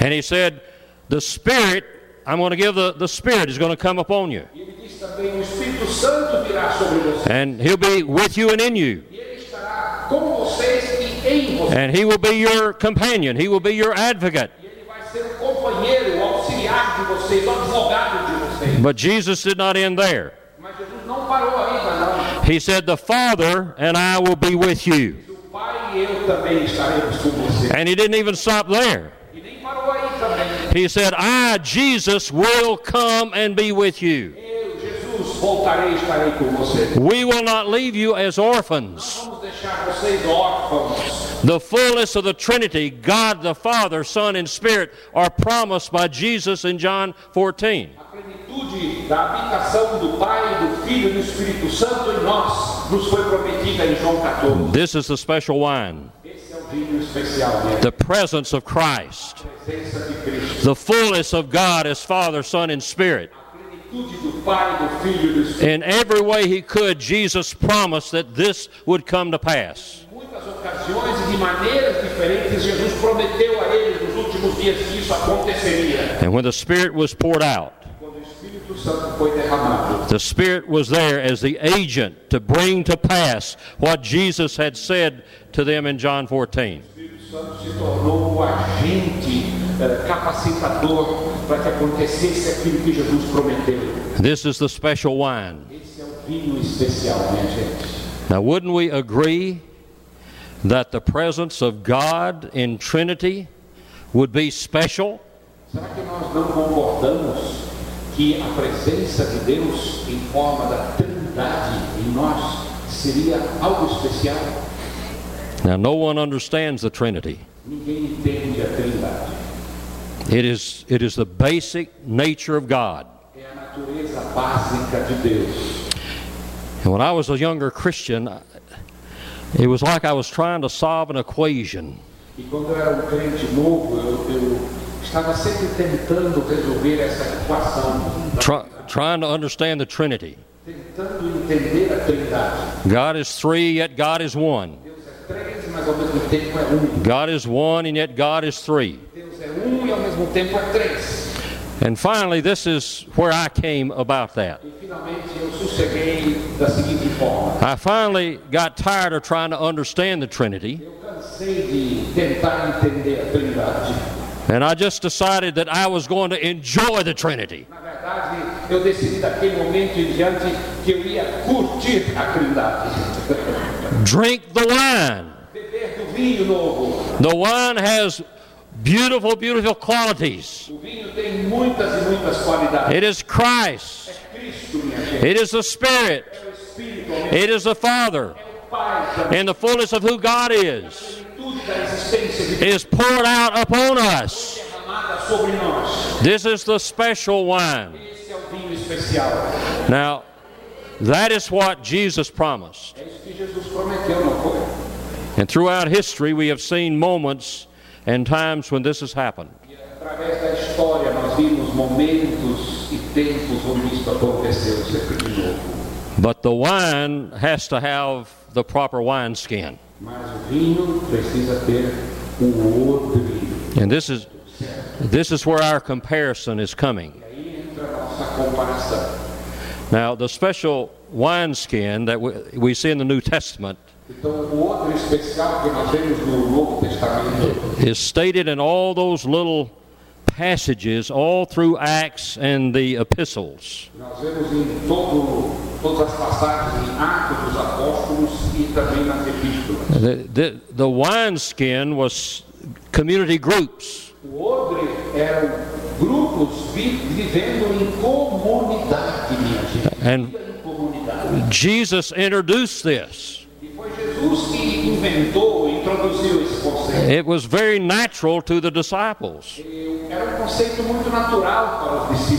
And he said, The Spirit, I'm going to give the, the Spirit is going to come upon you. E ele disse também: O Espírito Santo virá sobre vocês. And he'll be with you and in you. E ele estará com vocês e em vocês. And he will be your companion. He will be your advocate. E ele vai ser o companheiro, o auxiliar de vocês, o advogado de vocês. But Jesus did not end there. Mas Jesus não parou ainda, não. He said, The Father and I will be with you. And he didn't even stop there. He said, I, Jesus, will come and be with you. We will not leave you as orphans. The fullness of the Trinity, God the Father, Son, and Spirit, are promised by Jesus in John 14. Plenitude da habitação do Pai, do Filho e do Espírito Santo em nós nos foi prometida em João 14. This is the special wine, Esse é o vinho especial dele. the presence of Christ, A presença de Cristo. the fullness of God as Father, Son, and Spirit. A plenitude do Pai, do Filho do Espírito. In every way he could, Jesus promised that this would come to pass. Em muitas ocasiões de maneiras diferentes, Jesus prometeu a eles nos últimos dias que isso aconteceria. And when the Spirit was poured out, Quando o Espírito Santo foi derramado, the Spirit was there as the agent to bring to pass what Jesus had said to them in John 14. o Espírito Santo se tornou o agente eh, capacitador para que acontecesse aquilo que Jesus prometeu. This is the special wine. Esse é o vinho especial, minha gente. Now, wouldn't we agree that the presence of God in Trinity would be special? Será que nós não concordamos que a presença de Deus em forma da Trindade em nós seria algo especial? Now, no one understands the Trinity. Ninguém entende a Trindade. It is, it is the basic nature of God. É a natureza básica de Deus. And when I was a younger Christian, it was like I was trying to solve an equation. E quando eu era um crente novo, eu, eu estava sempre tentando resolver essa equação, Try, trying to understand the Trinity. tentando entender a Trindade. God is three, yet God is one. Deus é três, mas ao mesmo tempo é um. God is one, and yet God is three. Um e ao mesmo tempo é três. And finally, this is where I came about that. Finalmente eu sosseguei da seguinte forma. I finally got tired of trying to understand the Trinity, Eu cansei de tentar entender a Trindade. and I just decided that I was going to enjoy the Trinity. Eu decidi daquele momento em diante que eu ia curtir a Trindade. Drink the wine. Beber do vinho novo. The wine has beautiful, beautiful qualities. O vinho tem muitas e muitas qualidades. It is Christ. É Cristo, minha minha gente. It is the Spirit. É o Espírito, It is the Father. o Pai, In the fullness of who God is, is poured out upon us. This is the special wine. Now, that is what Jesus promised. And throughout history, we have seen moments and times when this has happened. But the wine has to have the proper wineskin. Mas o vinho precisa ter o odre. And this is, this is where our comparison is coming. Aí entra a nossa comparação. Now, the special wineskin that we, we see in the New Testament Então, o odre especial que nós vemos no Novo Testamento is stated in all those little passages all through Acts and the epistles. The, the, the wineskin was community groups. And. Jesus introduced this. It was very natural to the disciples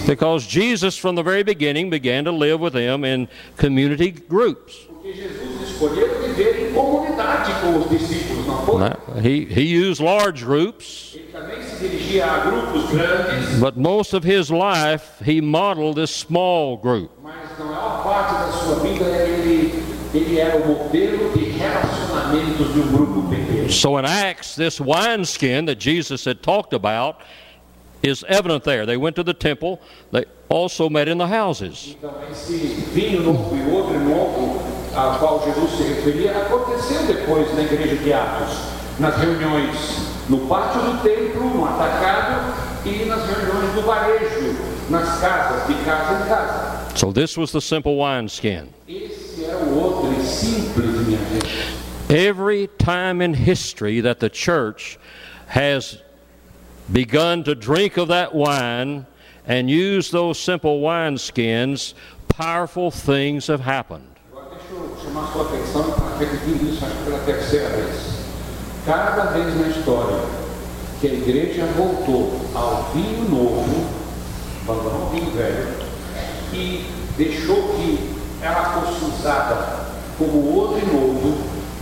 because Jesus, from the very beginning, began to live with them in community groups. Porque Jesus escolheu viver em comunidade com os discípulos, não foi? Now, He, he used large groups, Ele também se dirigia a grupos grandes, but most of his life he modeled this small group. mas na maior parte da sua vida ele, ele era o modelo de relacionamentos de um. So in Acts, this wineskin that Jesus had talked about is evident there. They went to the temple, they also met in the houses. Então, esse vinho novo a qual Jesus se referia, aconteceu depois na igreja de Atos, nas reuniões no pátio do templo, no atacado e nas reuniões do varejo, nas casas, de casa em casa. So this was the simple wineskin. Esse era o outro simples, minha gente. Every time in history that the church has begun to drink of that wine and use those simple wineskins, powerful things have happened. Chamar sua atenção para repetir isso acho pela terceira vez. Cada vez na história que a igreja voltou ao vinho novo, abandonou o vinho velho, e deixou que ela fosse usada como outro novo,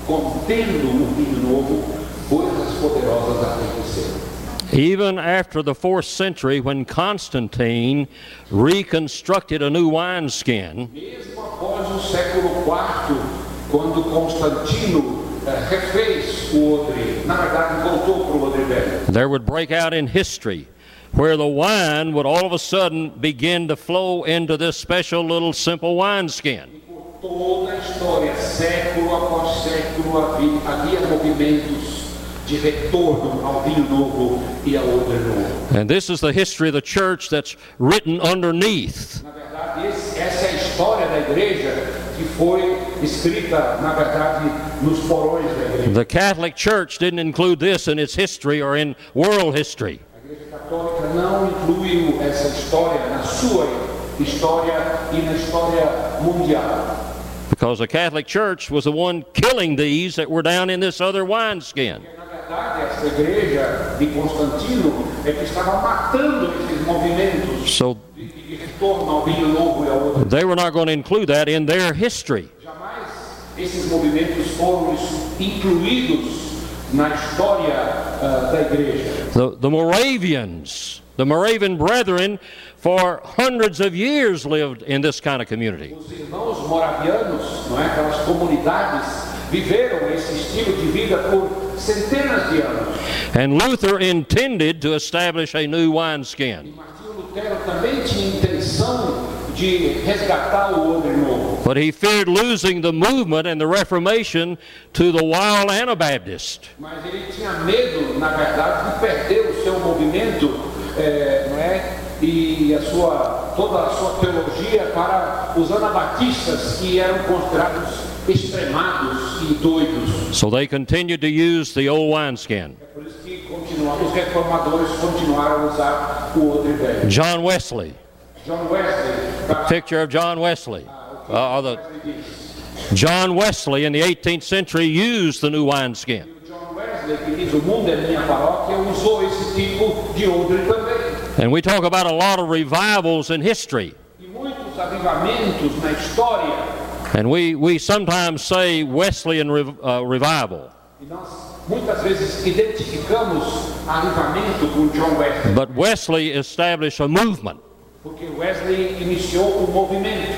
contendo o vinho novo, coisas poderosas aconteceram. Even after the fourth century, when Constantine reconstructed a new wineskin, Mesmo após o século IV, quando Constantino eh, refez o odre, na verdade voltou para o odre velho. there would break out in history where the wine would all of a sudden begin to flow into this special little simple wineskin. Por toda a história, século após século, havia, havia movimentos de retorno ao vinho novo ao odre novo. And this is the history of the church that's written underneath. Na verdade, esse- essa é a história da igreja que foi escrita, na verdade, nos porões da igreja. The Catholic Church didn't include this in its history or in world history. A igreja católica não incluiu essa história na sua história e na história mundial. Because the Catholic Church was the one killing these that were down in this other wineskin. Na verdade, essa igreja de Constantino é que estava matando esses movimentos So they were not going to include that in their history. Jamais esses movimentos foram incluídos na história eh, da igreja. The, the Moravians, the Moravian brethren, for hundreds of years lived in this kind of community. Os irmãos moravianos, não é? aquelas comunidades, viveram esse estilo de vida por centenas de anos. And Luther intended to establish a new wineskin. But he feared losing the movement and the Reformation to the wild Anabaptist. Mas ele tinha medo, na verdade, de perder o seu movimento, eh, não é? E a sua, toda a sua teologia para os anabatistas que eram considerados extremados e doidos. So they continued to use the old wineskin. É por isso que os reformadores continuaram a usar o odre velho. John Wesley picture of John Wesley. Uh, the, John Wesley in the 18th century used the new wineskin. O John Wesley, que diz o mundo é minha paróquia, usou esse tipo de odre também. And we talk about a lot of revivals in history. Muitos avivamentos na história. And we, we sometimes say Wesleyan rev, uh, revival. Nós muitas vezes identificamos avivamento com John Wesley. But Wesley established a movement. Porque Wesley iniciou o movimento.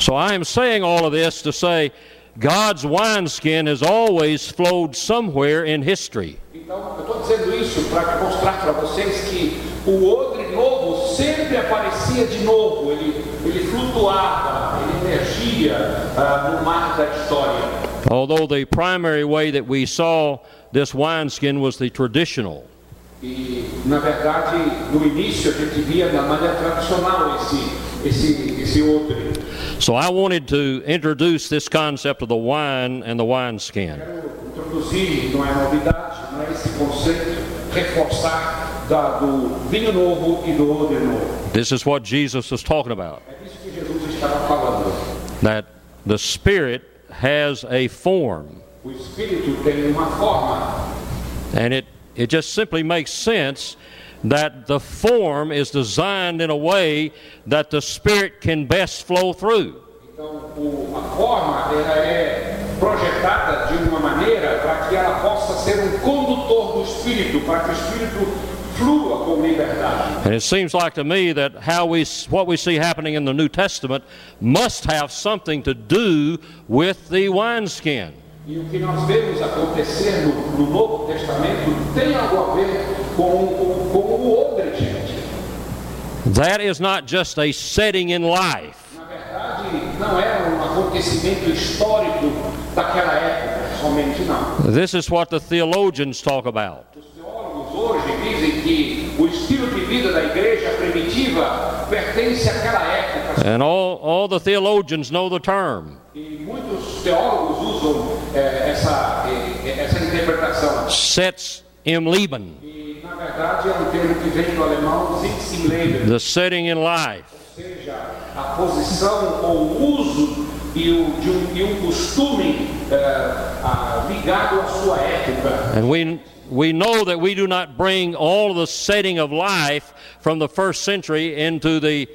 So I am saying all of this to say God's wineskin has always flowed somewhere in history. Então, eu estou dizendo isso para mostrar para vocês que o odre novo sempre aparecia de novo, ele, ele flutuava, ele emergia ah, no mar da história. Although the primary way that we saw this wineskin was the traditional. E, na verdade, no início a gente via maneira tradicional esse, esse, esse odre. So I wanted to introduce this concept of the wine and the wineskin. Quero introduzir, não é novidade, não é esse conceito, reforçar da, do vinho novo e do odre novo. This is what Jesus was talking about. É disso que Jesus estava falando. That the Spirit has a form. O Espírito tem uma forma. And it, it just simply makes sense that the form is designed in a way that the Spirit can best flow through. Então, o- a forma ela é projetada de uma maneira para que ela possa ser um condutor do Espírito, para que o Espírito flua com liberdade. And it seems like to me that how we, what we see happening in the New Testament must have something to do with the wineskin. E o que nós vemos acontecer no, no Novo Testamento tem algo a ver com, com, com o odre, gente. That is not just a setting in life. Na verdade, não é um acontecimento histórico daquela época, somente não. This is what the theologians talk about. Os teólogos hoje dizem que o estilo de vida da igreja primitiva pertence àquela época. And all, all the theologians know the term. E muitos teólogos usam eh, essa, eh, essa interpretação. Sitz im Leben, verdade, é um termo que vem do alemão Sitz the setting in life. ou seja, a posição ou o uso e, o, de um, e um costume eh, ligado à sua época. And we, we know that we do not bring all the setting of life from the first century into the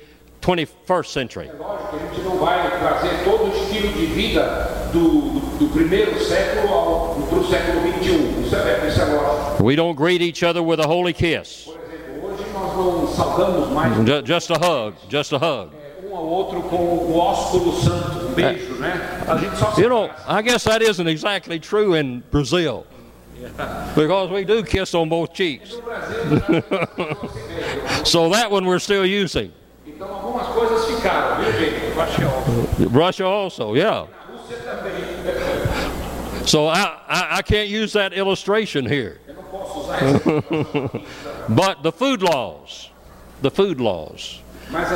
21st century. É lógico a gente não vai trazer todo o estilo de vida do, do, do primeiro século para XXI. Isso é, isso é lógico. We don't greet each other with a holy kiss. Por exemplo, hoje nós não saudamos mais Ju- Just a hug, just a hug. um ao outro com o ósculo santo, um beijo, né? A gente só se You know. I guess that isn't exactly true in Brazil. Because we do kiss on both cheeks. No Brasil, né, não se beija. So that one we're still using. Então algumas coisas ficaram, viu, gente? Eu acho que é óbvio. Russia also, yeah. Na Rússia também. So I, I, I can't use that illustration here. Eu não posso usar isso. But the food laws, the food laws. As,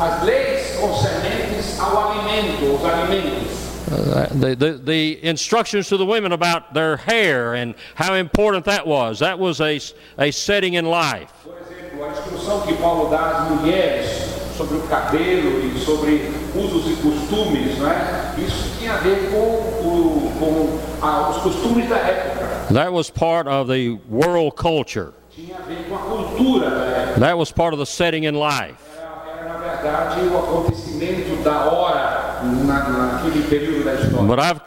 as leis concernentes ao alimentos. Uh, the, the, the instructions to the women about their hair and how important that was. That was a, a setting in life. Por exemplo, a instrução que Paulo dá às mulheres sobre o cabelo e sobre usos e costumes, né? isso tinha a ver com, o, com os costumes da época, That was part of the world culture. tinha a ver com a cultura da época. That was part of the setting in life. Era, era, na verdade, o acontecimento da hora na, naquele período da história. But I've,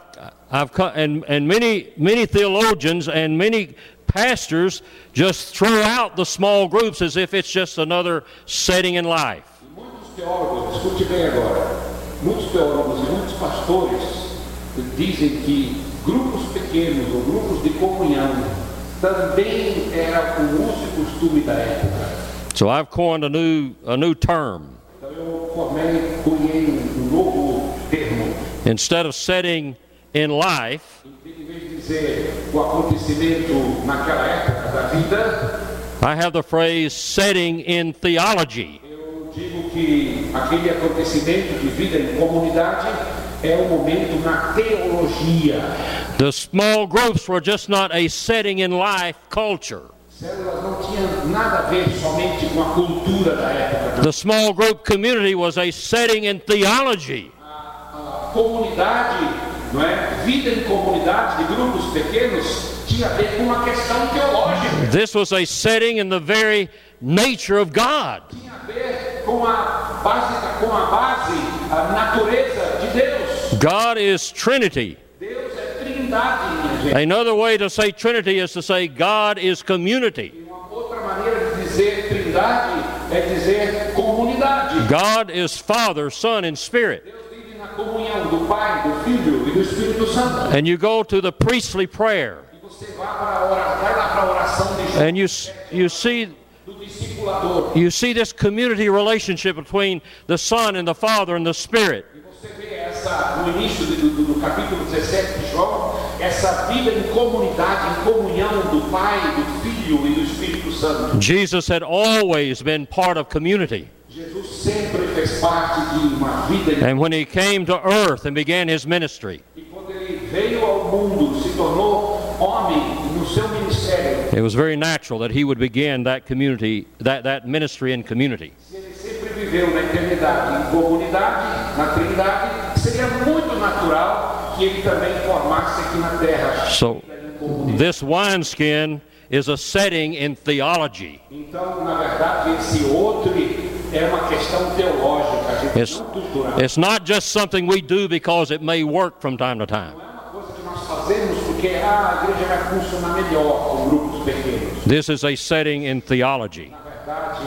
I've co- and, and many, many theologians and many pastors just throw out the small groups as if it's just another setting in life. Muitos teólogos, escute bem agora, muitos teólogos e muitos pastores dizem que grupos pequenos ou grupos de comunhão também era o uso e costume da época. So I've coined a new, a new term. Então eu formei, cunhei um, um novo termo. Instead of setting in life, Em vez de dizer o acontecimento naquela época da vida, I have the phrase setting in theology. eu digo que aquele acontecimento de vida em comunidade é um momento na teologia. The small groups were just not a setting in life culture. Células não tinham nada a ver somente com a cultura da época. não. The small group community was a setting in theology. A, a comunidade, não é? Vida em comunidade de grupos pequenos tinha a ver com uma questão teológica. This was a setting in the very nature of God. Tinha a ver com a base, com a base, a natureza de Deus. God is Trinity. Another way to say Trinity is to say God is community. God is Father, Son, and Spirit. And you go to the priestly prayer, and you, you see you see this community relationship between the Son and the Father and the Spirit. Essa, no início do, do- do capítulo 17 de João, essa vida em comunidade, em comunhão do Pai, do Filho e do Espírito Santo. Jesus had always been part of community. Jesus sempre fez parte de uma vida And when he came to earth and began his ministry, E quando ele veio ao mundo, se tornou homem no seu ministério, it was very natural that he would begin that community, that, that ministry in community. Natural que ele também formasse aqui na terra. So, vida em comunidade. this wineskin is a setting in theology. Então, na verdade, esse outro é uma questão teológica, It's, it's not just something we do because it may work from time to time. Não é uma coisa que nós fazemos porque ah, a igreja vai funcionar melhor com grupos pequenos. This is a setting in theology, Na verdade,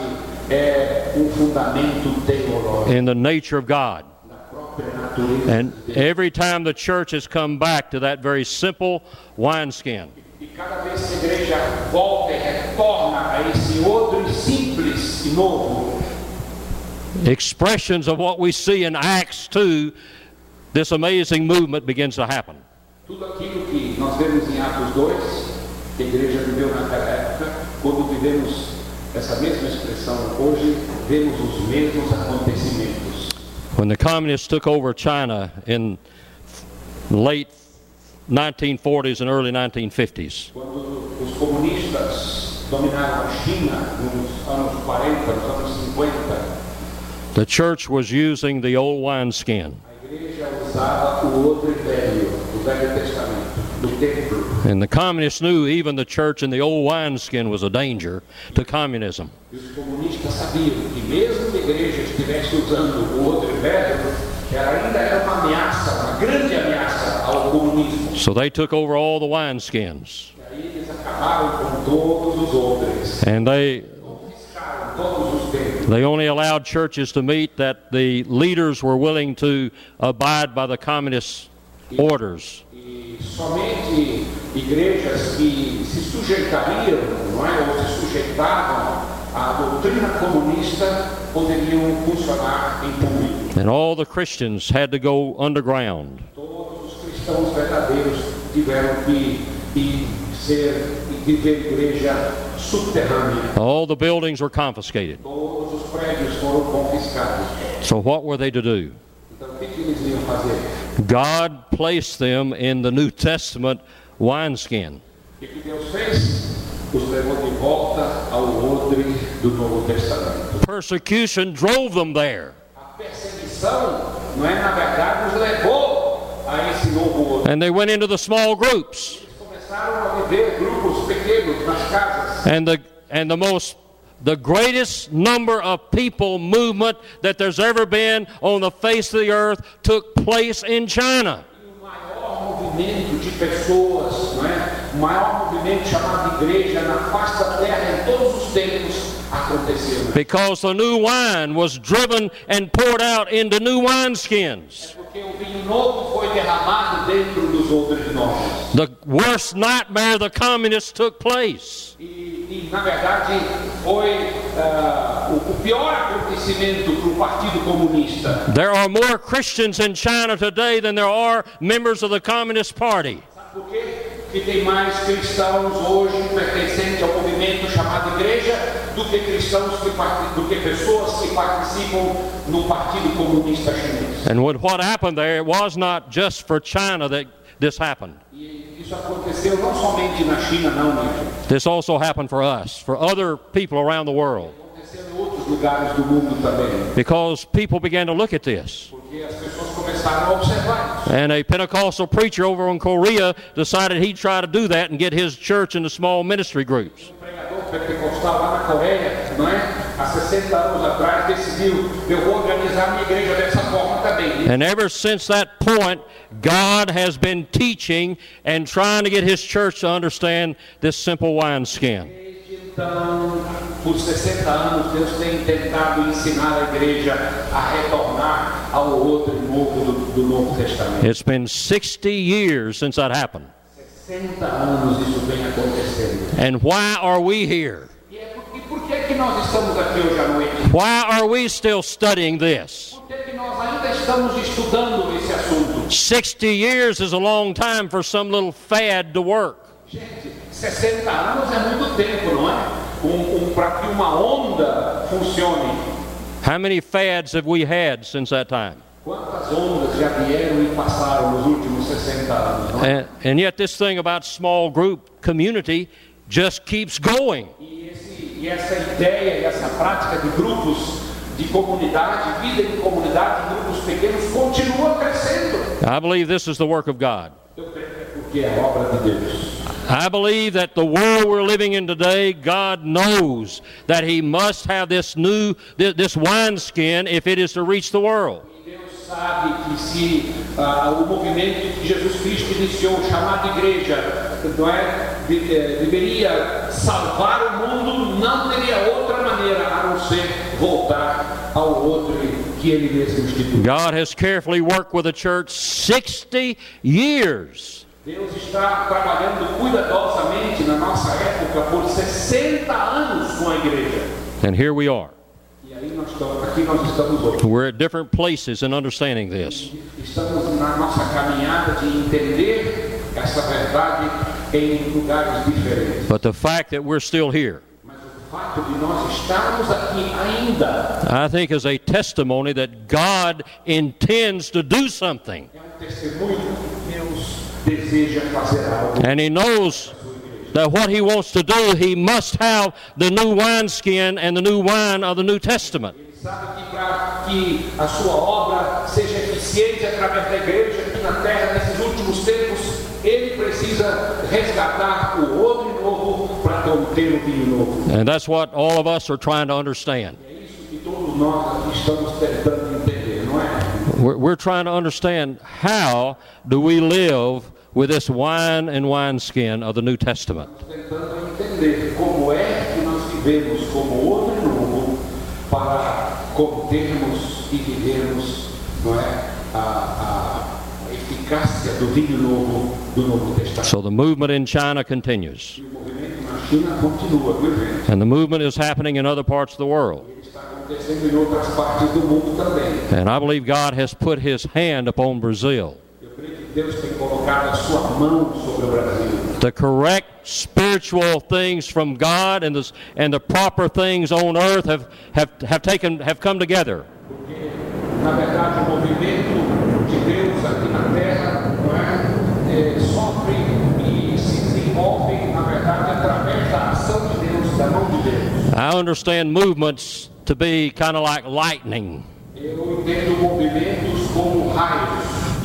é um in the nature of God. Da própria natureza. And every time the church has come back to that very simple wineskin, cada vez que a igreja volta retorna a esse outro simples novo, expressions of what we see in Acts 2, this amazing movement begins to happen. tudo aquilo que nós vemos em Atos 2, que a igreja viveu naquela época, quando vivemos essa mesma expressão hoje, vemos os mesmos acontecimentos. When the communists took over China in late 1940s and early 1950s, Quando os comunistas dominaram a China nos anos 40, nos anos 50, the church was using the old wineskin. And the communists knew even the church in the old wineskin was a danger to communism. So they took over all the wineskins. And they, they only allowed churches to meet that the leaders were willing to abide by the communist orders. Somente igrejas que se sujeitariam, não é, ou se sujeitavam à doutrina comunista poderiam funcionar em público. And all the Christians had to go underground. Todos os cristãos verdadeiros tiveram que ir ser viver igreja subterrânea. All the buildings were confiscated. Todos os prédios foram confiscados. So what were they to do? Então, o que, que eles iam fazer? God placed them in the New Testament wineskin. O que, que Deus fez? Os levou de volta ao odre do Novo Testamento. Persecution drove them there. A perseguição, não é na verdade, os levou a esse novo odre. And they went into the small groups. Eles começaram a viver grupos pequenos nas casas. And the and the most the greatest number of people movement that there's ever been on the face of the earth took place in China. Because the new wine was driven and poured out into new wineskins. Porque o vinho novo foi derramado dentro dos odres novos. The worst nightmare the communists took place. E, e, verdade, foi ah, o, o pior acontecimento para o Partido Comunista. There are more Christians in China today than there are members of the Communist Party. Quê? Tem mais cristãos hoje pertencentes ao movimento chamado igreja do que cristãos que do que pessoas que participam no Partido Comunista Chinês. And what, what happened there, it was not just for China that this happened. Isso aconteceu não somente na China, não, Nico. This also happened for us, for other people around the world, Aconteceu em outros lugares do mundo também. because people began to look at this. Porque as pessoas começaram a observar isso. And a Pentecostal preacher over in Korea decided he'd try to do that and get his church into small ministry groups. Um Pentecostal lá na Coreia, não é? Há 60 anos atrás, decidiu: eu vou organizar minha igreja dessa forma também. And ever since that point, God has been teaching and trying to get his church to understand this simple wineskin. Então, por 60 anos, Deus tem tentado ensinar a igreja a retornar ao outro novo do, do Novo Testamento. It's been 60 years since that happened. And why are we here? Why are we still studying this? Por que, que nós ainda estamos estudando esse assunto? 60 years is a long time for some little fad to work. Gente, 60 anos é muito tempo, não é? Para que uma onda funcione. How many fads have we had since that time? Quantas ondas já vieram e passaram nos últimos 60 anos, não? And, and yet, this thing about small group community just keeps going. E, esse, e essa ideia e essa prática de grupos de comunidade, vida em comunidade, grupos pequenos, continua crescendo. I believe this is the work of God. Eu creio que é porque é obra de Deus. I believe that the world we're living in today, God knows that He must have this new, this, this wineskin if it is to reach the world. Sabe que se ah, o movimento que Jesus Cristo iniciou, chamado igreja, não é, de- eh, deveria salvar o mundo, não teria outra maneira a não ser voltar ao outro que ele mesmo instituiu. God has carefully worked with the church 60 years. Deus está trabalhando cuidadosamente na nossa época por 60 anos com a igreja. And here we are. We're at different places in understanding this. Estamos na nossa caminhada de entender essa verdade em lugares diferentes. But the fact that we're still here, Mas o fato de nós estarmos aqui ainda I think, is a testimony that God intends to do something. um testemunho que Deus deseja fazer algo. And He knows that what He wants to do, He must have the new wineskin and the new wine of the New Testament. Sabe que para que a sua obra seja eficiente através da igreja aqui na terra nesses últimos tempos, ele precisa resgatar o odre novo para conter o um vinho novo. And that's what all of us are trying to understand. É isso que todos nós aqui estamos tentando entender, não é? We're, we're trying to understand how do we live with this wine and wineskin of the New Testament. So the movement in China continues. And the movement is happening in other parts of the world. And I believe God has put his hand upon Brazil. Eu creio que Deus tem colocado a sua mão sobre o Brasil. The correct spiritual things from God and the, and the proper things on earth have, have, have, taken, have come together. Porque, na verdade, o movimento de Deus aqui na Terra não é, é, sofre se desenvolve, na verdade, através da ação de Deus, da mão de Deus. I understand movements to be kind of like lightning.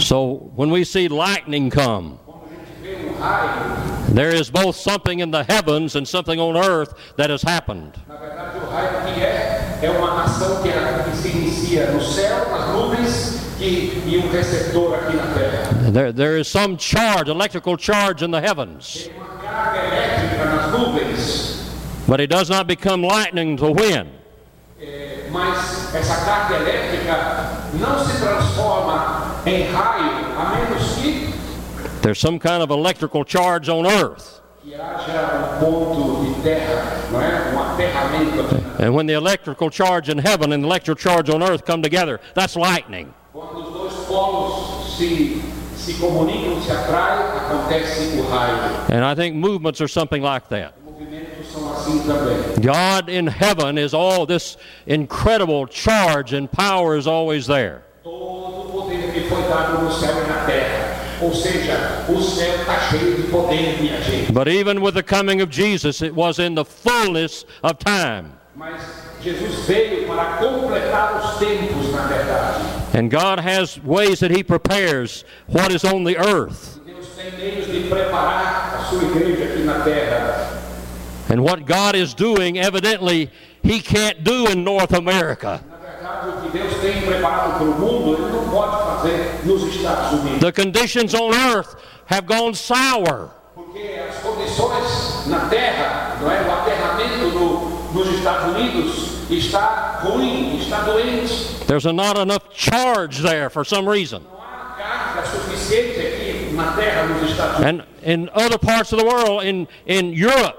Eu entendo movimentos como raios. So when we see lightning come, Quando a gente vê raio, there is both something in the heavens and something on earth that has happened. na verdade, o raio que é, é uma ação que, é- que se inicia no céu, nas nuvens, que, um receptor aqui na Terra. There, there is some charge, electrical charge in the heavens, Tem uma carga elétrica nas nuvens. but it does not become lightning to when? Em raio, a menos que, There's some kind of electrical charge on earth. que haja ponto de terra, não é? aterramento aqui. na- And when the electrical charge in heaven and the electrical charge on earth come together, that's lightning. Quando os dois polos se, se comunicam, se atraem, acontece o raio. And I think movements are something like that. Movimentos são assim também. God in heaven is all this incredible charge and power is always there. But even with the coming of Jesus, it was in the fullness of time. Mas Jesus veio para completar os tempos, na verdade. And God has ways that He prepares what is on the earth. Deus tem meios de preparar a sua igreja aqui na terra. And what God is doing, evidently, He can't do in North America. The conditions on earth have gone sour. Porque as condições na terra, não é? o aterramento no- nos Estados Unidos está ruim, está doente. There's not enough charge there for some reason. Não há carga suficiente aqui na terra nos Estados Unidos. And in other parts of the world, in, in Europe,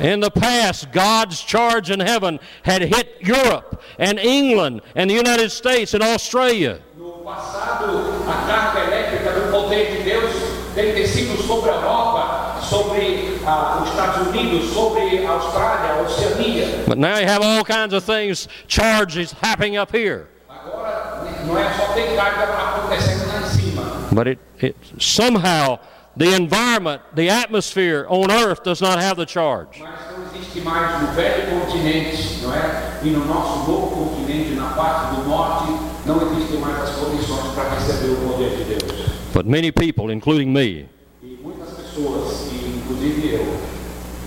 in the past, God's charge in heaven had hit Europe and England and the United States and Australia. No passado, a carga elétrica do poder de Deus tem descido sobre a Europa, sobre ah, os Estados Unidos, sobre a Austrália, a Oceania. But now you have all kinds of things, charges happening up here. Agora, não é só tem carga acontecendo lá em cima. But it, it somehow the environment, the atmosphere on earth does not have the charge. Mas não existe mais no velho continente, não é? E eh? no nosso novo continente, na parte do norte, não existem mais as condições para receber o poder de Deus. But many people, including me, muitas pessoas, inclusive eu,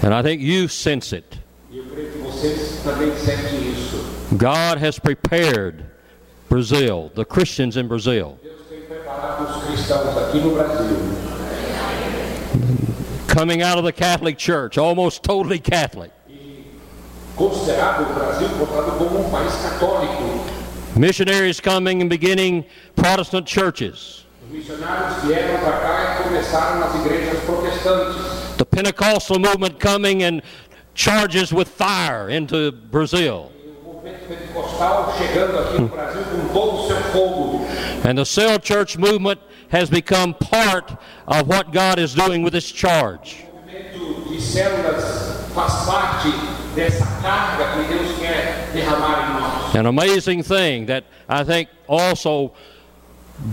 and I think you sense it, eu creio que vocês também sentem isso. God has prepared Brazil, the Christians in Brazil, Deus tem preparado os cristãos aqui no Brasil, coming out of the Catholic Church, almost totally Catholic. Missionaries coming and beginning Protestant churches. The Pentecostal movement coming and charges with fire into Brazil. Movimento pentecostal chegando aqui no Brasil com todo o seu fogo. And the cell church movement has become part of what God is doing with this charge. O movimento de células faz parte dessa carga que Deus quer derramar em nós. An amazing thing that I think also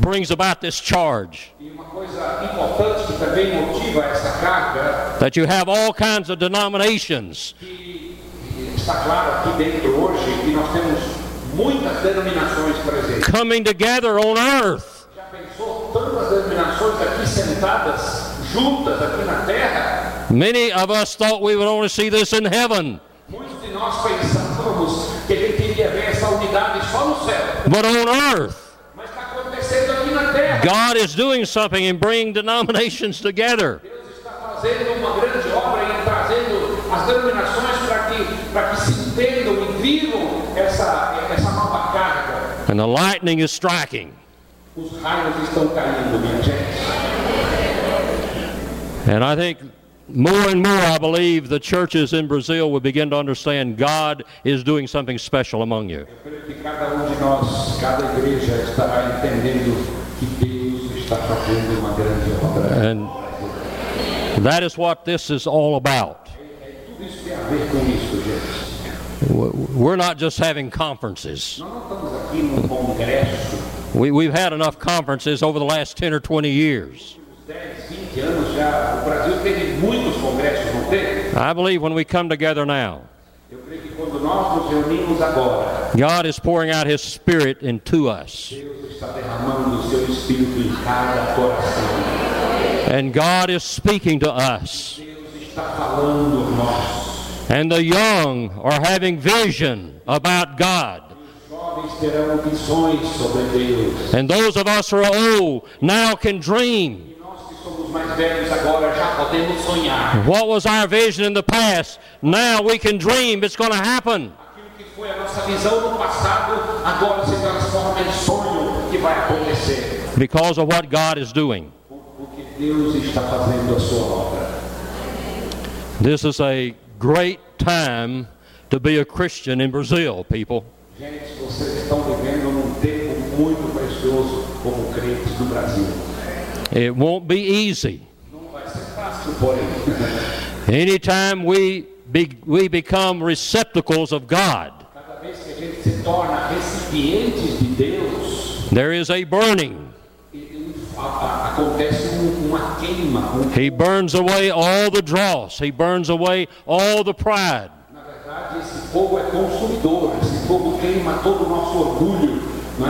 brings about this charge uma coisa importante que também motiva essa carga, that you have all kinds of denominations está eh, claro aqui dentro hoje, que nós temos muitas denominações presentes. coming together on earth Já pensou tantas denominações aqui sentadas, juntas aqui na terra? Many of us thought we would only see this in heaven, Muitos de nós pensávamos que a gente iria ver essa unidade só no céu. but on earth, Mas está acontecendo aqui na terra. God is doing something in bringing denominations together. Deus está fazendo uma grande obra e trazendo as denominações para que, para que se entendam e vivam essa, essa nova carga. And the lightning is striking. And I think more and more, I believe the churches in Brazil will begin to understand God is doing something special among you. And that is what this is all about. We're not just having conferences. We, we've had enough conferences over the last 10 or 20 years. Uns 10, 20 anos já, o Brasil teve muitos congressos, não teve? I believe when we come together now, God is pouring out His Spirit into us. And God is speaking to us. And the young are having vision about God. And those of us who are old now can dream. What was our vision in the past? Now we can dream. It's going to happen. Because of what God is doing. This is a great time to be a Christian in Brazil, people. Gente, vocês estão vivendo num tempo muito precioso como crentes no Brasil. It won't be easy. Não vai ser fácil, porém. Anytime we, be, we become receptacles of God, Cada vez que a gente se torna recipientes de Deus, there is a burning. Um, um um he burns away all the dross, He burns away all the pride. na verdade, esse fogo é consumidor. Esse fogo queima todo o nosso orgulho, não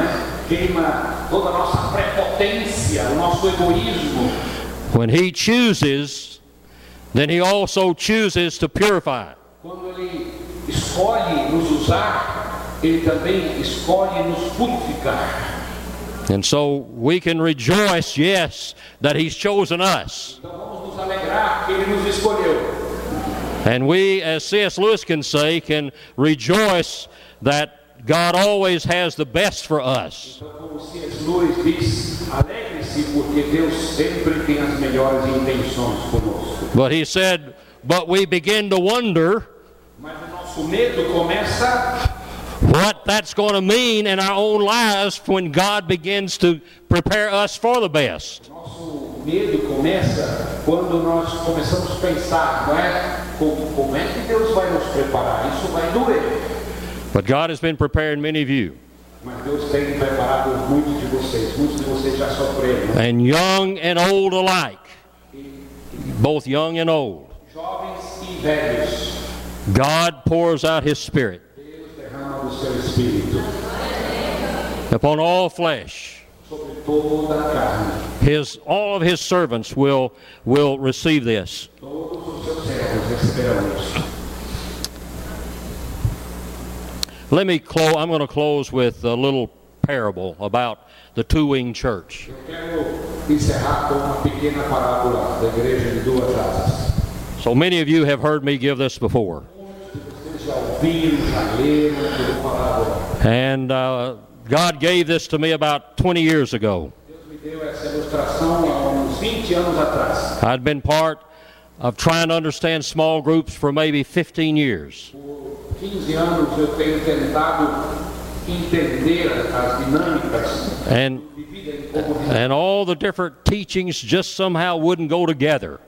queima toda a nossa prepotência, o nosso egoísmo. When He chooses, then He also chooses to purify. Quando Ele escolhe nos usar, Ele também escolhe nos purificar. And so we can rejoice, yes, that He's chosen us. And we, as C.S. Lewis can say, can rejoice that God always has the best for us. But he said, but we begin to wonder what that's going to mean in our own lives when God begins to prepare us for the best. Nosso medo começa quando nós começamos a pensar, não é? Como, como é que Deus vai nos preparar? Isso vai doer. But God has been preparing many of you. Mas Deus tem preparado muitos de vocês. Muitos de vocês já sofreram. and young and old alike, both young and old. Jovens e velhos. God pours out His Spirit do seu Espírito upon all flesh. sobre toda a carne. His all of His servants will will receive this. Todos os seus servos receberão isso. Let me close. I'm going to close with a little parable about the two-winged church. Eu quero encerrar com uma pequena parábola da igreja de duas asas. So many of you have heard me give this before, and uh, God gave this to me about 20 years ago. Deus me deu essa ilustração há uns 20 anos atrás. I'd been part of trying to understand small groups for maybe 15 years. Por 15 anos eu tenho tentado entender as dinâmicas And and all the different teachings just somehow wouldn't go together.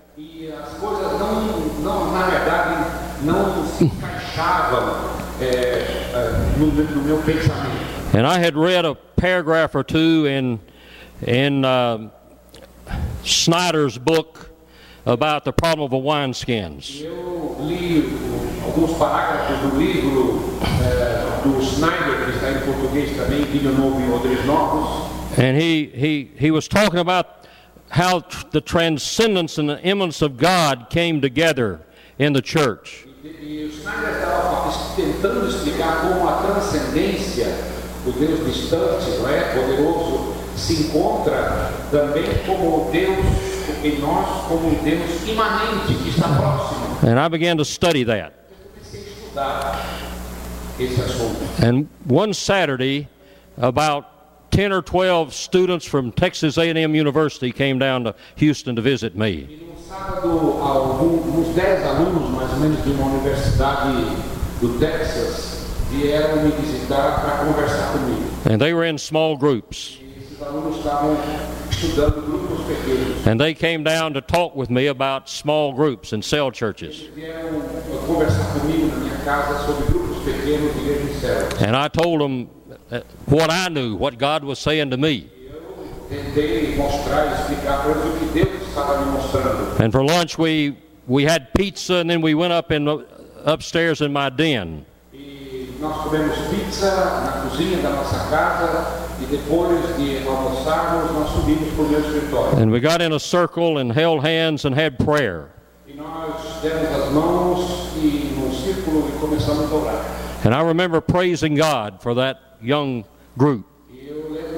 Não, não na verdade, não se encaixavam é, é, no, no meu pensamento. And I had read a paragraph or two in in uh, Snyder's book about the problem of the wineskins. Eu li alguns parágrafos do livro é, do Snyder, que está em português também, Vinho Novo e Odres Novos, And he, he, he was talking about how the transcendence and the immanence of God came together in the church. E, o Snyder estava tentando explicar como a transcendência, o Deus distante, não é? poderoso, se encontra também como Deus em nós, como Deus imanente, que está próximo. And I began to study that. Comecei a estudar esse assunto. And one Saturday, about 10 or 12 students from Texas A&M University came down to Houston to visit me. Sábado, algum- uns 10 alunos, mais ou menos, de uma universidade do Texas, vieram me visitar para conversar comigo. And they were in small groups. Esses alunos estavam estudando grupos pequenos. And they came down to talk with me about small groups and cell churches. Vieram eh, conversar comigo na minha casa sobre grupos pequenos, igreja em células. And I told them uh, what I knew, what God was saying to me. Tentei mostrar explicar para eles o que Deus estava me mostrando. And for lunch, we, we had pizza, and then we went up in upstairs in my den. E nós comemos pizza na cozinha da nossa casa e depois de almoçarmos, nós subimos para o meu escritório. And we got in a circle and held hands and had prayer. E nós demos as mãos e num círculo e começamos a orar. And I remember praising God for that young group. E eu lembro que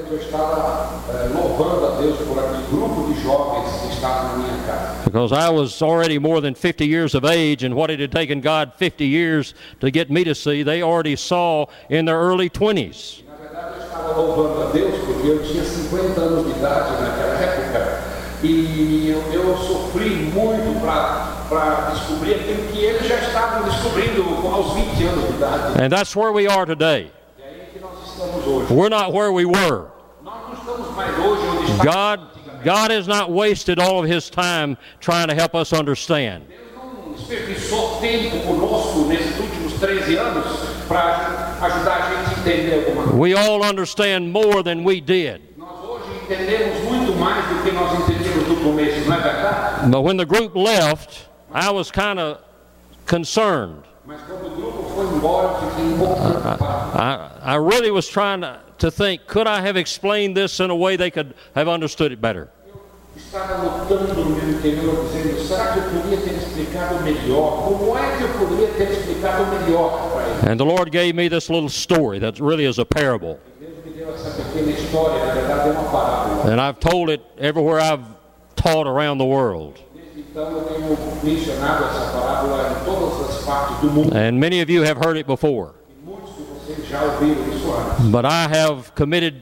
Because I was already more than 50 years of age, and what it had taken God 50 years to get me to see, they already saw in their early 20s. E, na verdade, eu estava louvando a Deus porque eu tinha 50 anos de idade naquela época e eu, eu sofri muito para descobrir aquilo que eles já estavam descobrindo aos 20 anos de idade. And that's where we are today. We're not where we were. God. God has not wasted all of His time trying to help us understand. Deus não desperdiçou tempo conosco nesses últimos 13 anos para ajudar a gente a entender alguma coisa. We all understand more than we did. But when the group left, I was kind of concerned. Mas quando o grupo foi embora, eu fiquei um. I, I really was trying to, to think could I have explained this in a way they could have understood it better? Estava lutando no meu interior, dizendo: será que eu poderia ter explicado melhor? Como é que eu poderia ter explicado melhor para ele? And the Lord gave me this little story that really is a parable. Deus me deu essa pequena história, na verdade é uma parábola. And I've told it everywhere I've taught around the world. Desde então eu tenho mencionado essa parábola em todas as partes do mundo. And many of you have heard it before. E muitos de vocês já ouviram isso antes. But I have committed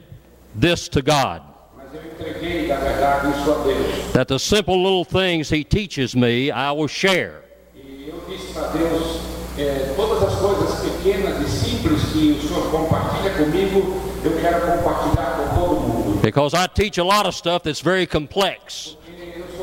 this to God Mas eu entreguei, na verdade, isso a Deus. that the simple little things He teaches me, I will share. E eu disse para Deus, eh, todas as coisas pequenas e simples que o Senhor compartilha comigo, eu quero compartilhar com todo mundo. Because I teach a lot of stuff that's very complex.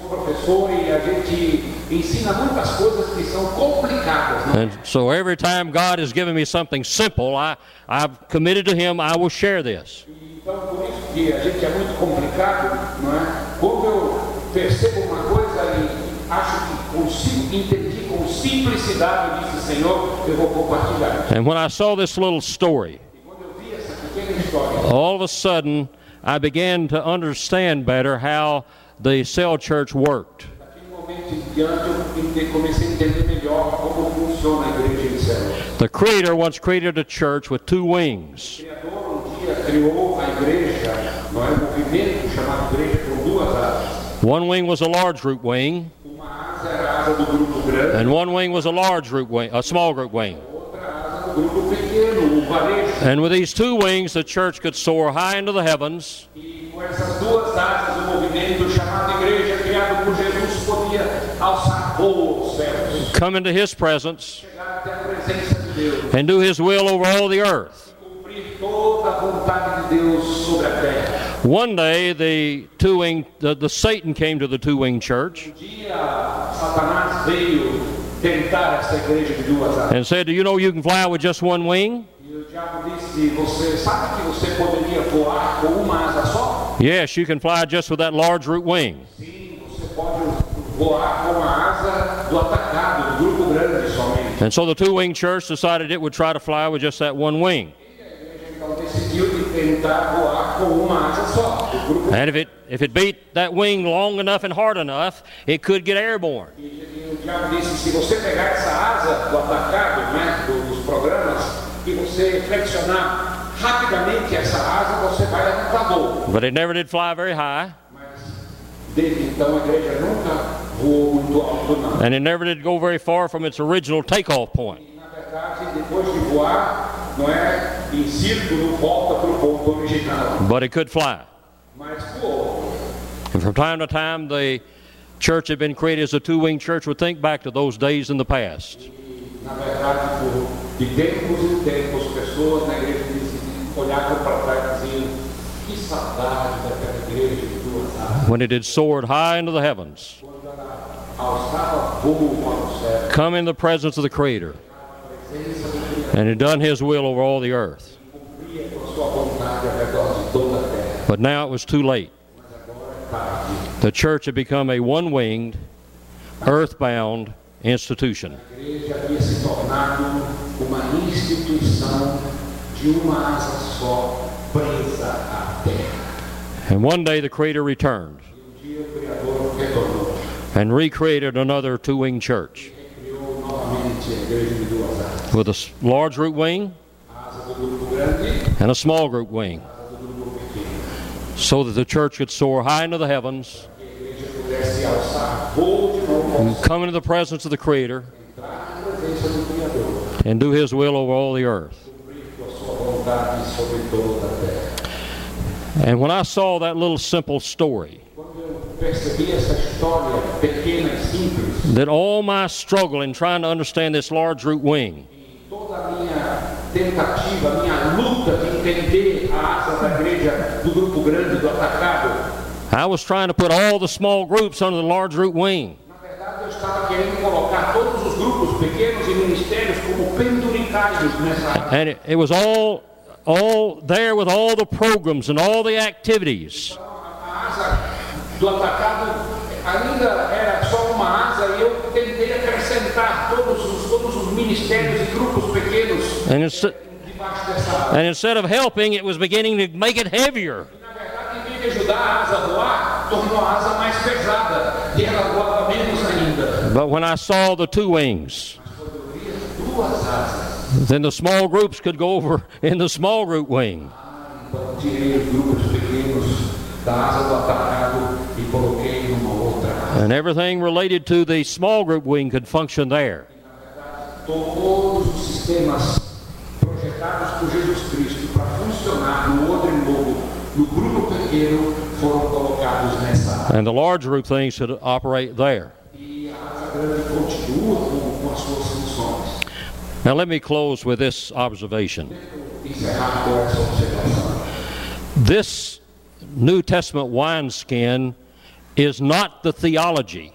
Professor e a gente ensina muitas coisas que são complicadas. And so every time God has given me something simple, I, I've committed to Him, I will share this. Então, por isso que a gente é muito complicado, não é? Quando eu percebo uma coisa e acho que consigo, entendi com simplicidade, eu disse, Senhor, eu vou compartilhar. And when I saw this little story, quando eu vi essa pequena história, all of a sudden I began to understand better how the cell church worked. The Creator once created a church with two wings. One wing was a large group wing, and one wing was a large group wing, a small group wing. And with these two wings, the church could soar high into the heavens come into His presence and do His will over all the earth. One day, the two wing, the, the Satan came to the two wing church Dia, Satanás veio tentar essa igreja de duas asas. and said, Do you know you can fly with just one wing? O diabo disse: Você sabe que você poderia voar com uma asa só? Yes, you can fly just with that large root wing. Sim, você pode voar com a asa do atacado, do grupo grande somente. And so the two wing church decided it would try to fly with just that one wing. And if it, if it beat that wing long enough and hard enough, it could get airborne. But it never did fly very high, and it never did go very far from its original takeoff point. Na verdade, depois de voar, não é em círculo, volta para o ponto original. But it could fly. Mas voou. And from time to time, the church had been created as a two-winged church would think back to those days in the past. Na verdade, por, de tempos em tempos, pessoas na igreja diziam- olhavam para trás e diziam: que saudade daquela igreja de duas asas. when it had soared high into the heavens, quando ela alçava voo para o céu, come in the presence of the Creator, a presença do Criador and had done His will over all the earth. But now it was too late. The church had become a one winged, earthbound institution. And one day the Creator returned and recreated another two winged church with a large root wing and a small group wing so that the church could soar high into the heavens and come into the presence of the Creator and do His will over all the earth. And when I saw that little simple story, that all my struggle in trying to understand this large root wing a minha tentativa, a minha luta de entender a asa da igreja do grupo grande, do atacado, I was trying to put all the small groups under the large root wing. na verdade eu estava querendo colocar todos os grupos pequenos e ministérios como penduricários nessa asa. And it, it was all all there with all the programs and all the activities. A asa do atacado ainda era só uma asa e eu tentei acrescentar todos os, todos os ministérios e grupos pequenos And, inst- debaixo dessa asa. and instead of helping, it was beginning to make it heavier. But when I saw the two wings, then the small groups could go over in the small group wing. And everything related to the small group wing could function there. Todos os sistemas projetados por Jesus Cristo para funcionar no novo, no grupo pequeno, foram colocados nessa asa. And the large group things could operate there. E a grande continua com, com as suas funções. Now, let me close with this observation. Encerrar com essa observação. This New Testament wineskin is not the theology.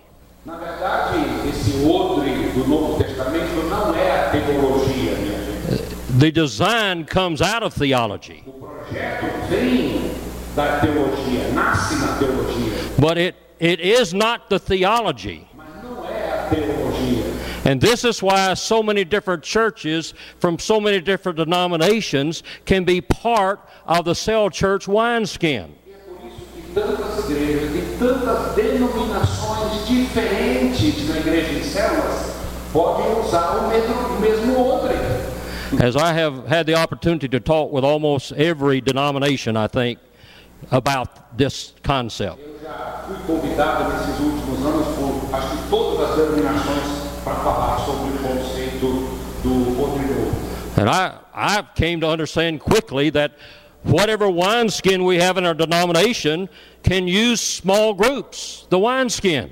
The design comes out of theology, O projeto vem da teologia, nasce na teologia, but it, it is not the theology. mas não é a teologia. And this is why so many different churches from so many different denominations can be part of the cell church wineskin. É por isso que tantas igrejas tantas denominações diferentes na igreja em células podem usar o mesmo, mesmo odre. As I have had the opportunity to talk with almost every denomination, I think, about this concept. Eu já fui convidado nesses últimos anos por acho que todas as denominações para falar sobre o conceito do odre novo. And I, I came to understand quickly that whatever wineskin we have in our denomination can use small groups, the wineskin.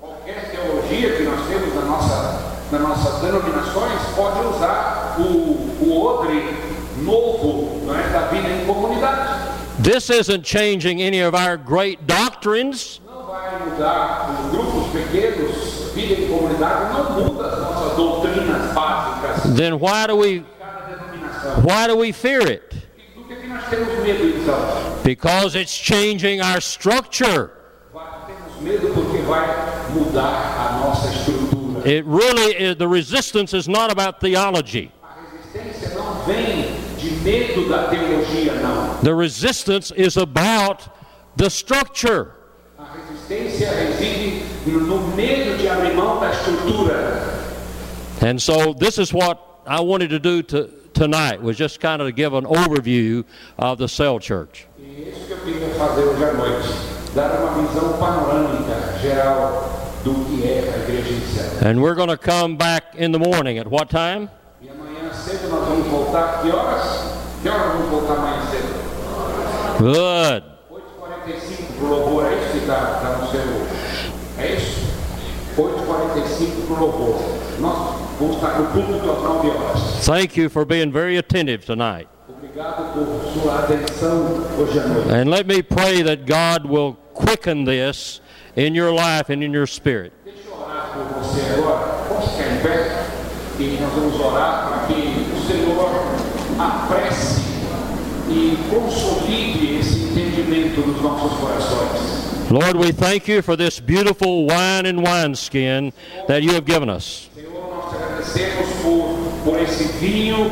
Qualquer teologia que nós temos na nossa, nas nossas denominações pode usar o, o odre novo não é, da vida em comunidade. This isn't changing any of our great doctrines. Não vai mudar os grupos pequenos, vida em comunidade, não muda as nossas doutrinas básicas. Then why do we why do we fear it? Do que, que nós temos medo então? Because it's changing our structure. Temos medo porque vai mudar a nossa. It really is, the resistance is not about theology. The resistance is about the structure. And so this is what I wanted to do to, tonight was just kind of give an overview of the cell church. And we're going to come back in the morning at what time? Good. 8h45 pro louvor, é isso que está no seu. É isso? 8h45 pro louvor. Nós vamos estar no culto às 9 horas. Thank you for being very attentive tonight. And let me pray that God will quicken this in your life and in your spirit. Deixa eu você agora. Posso ficar em pé? E nós vamos orar para que o Senhor apresse e consolide esse entendimento nos nossos corações. Lord, we thank you for this beautiful wine and wineskin that you have given us. Senhor, nós te agradecemos por, por esse vinho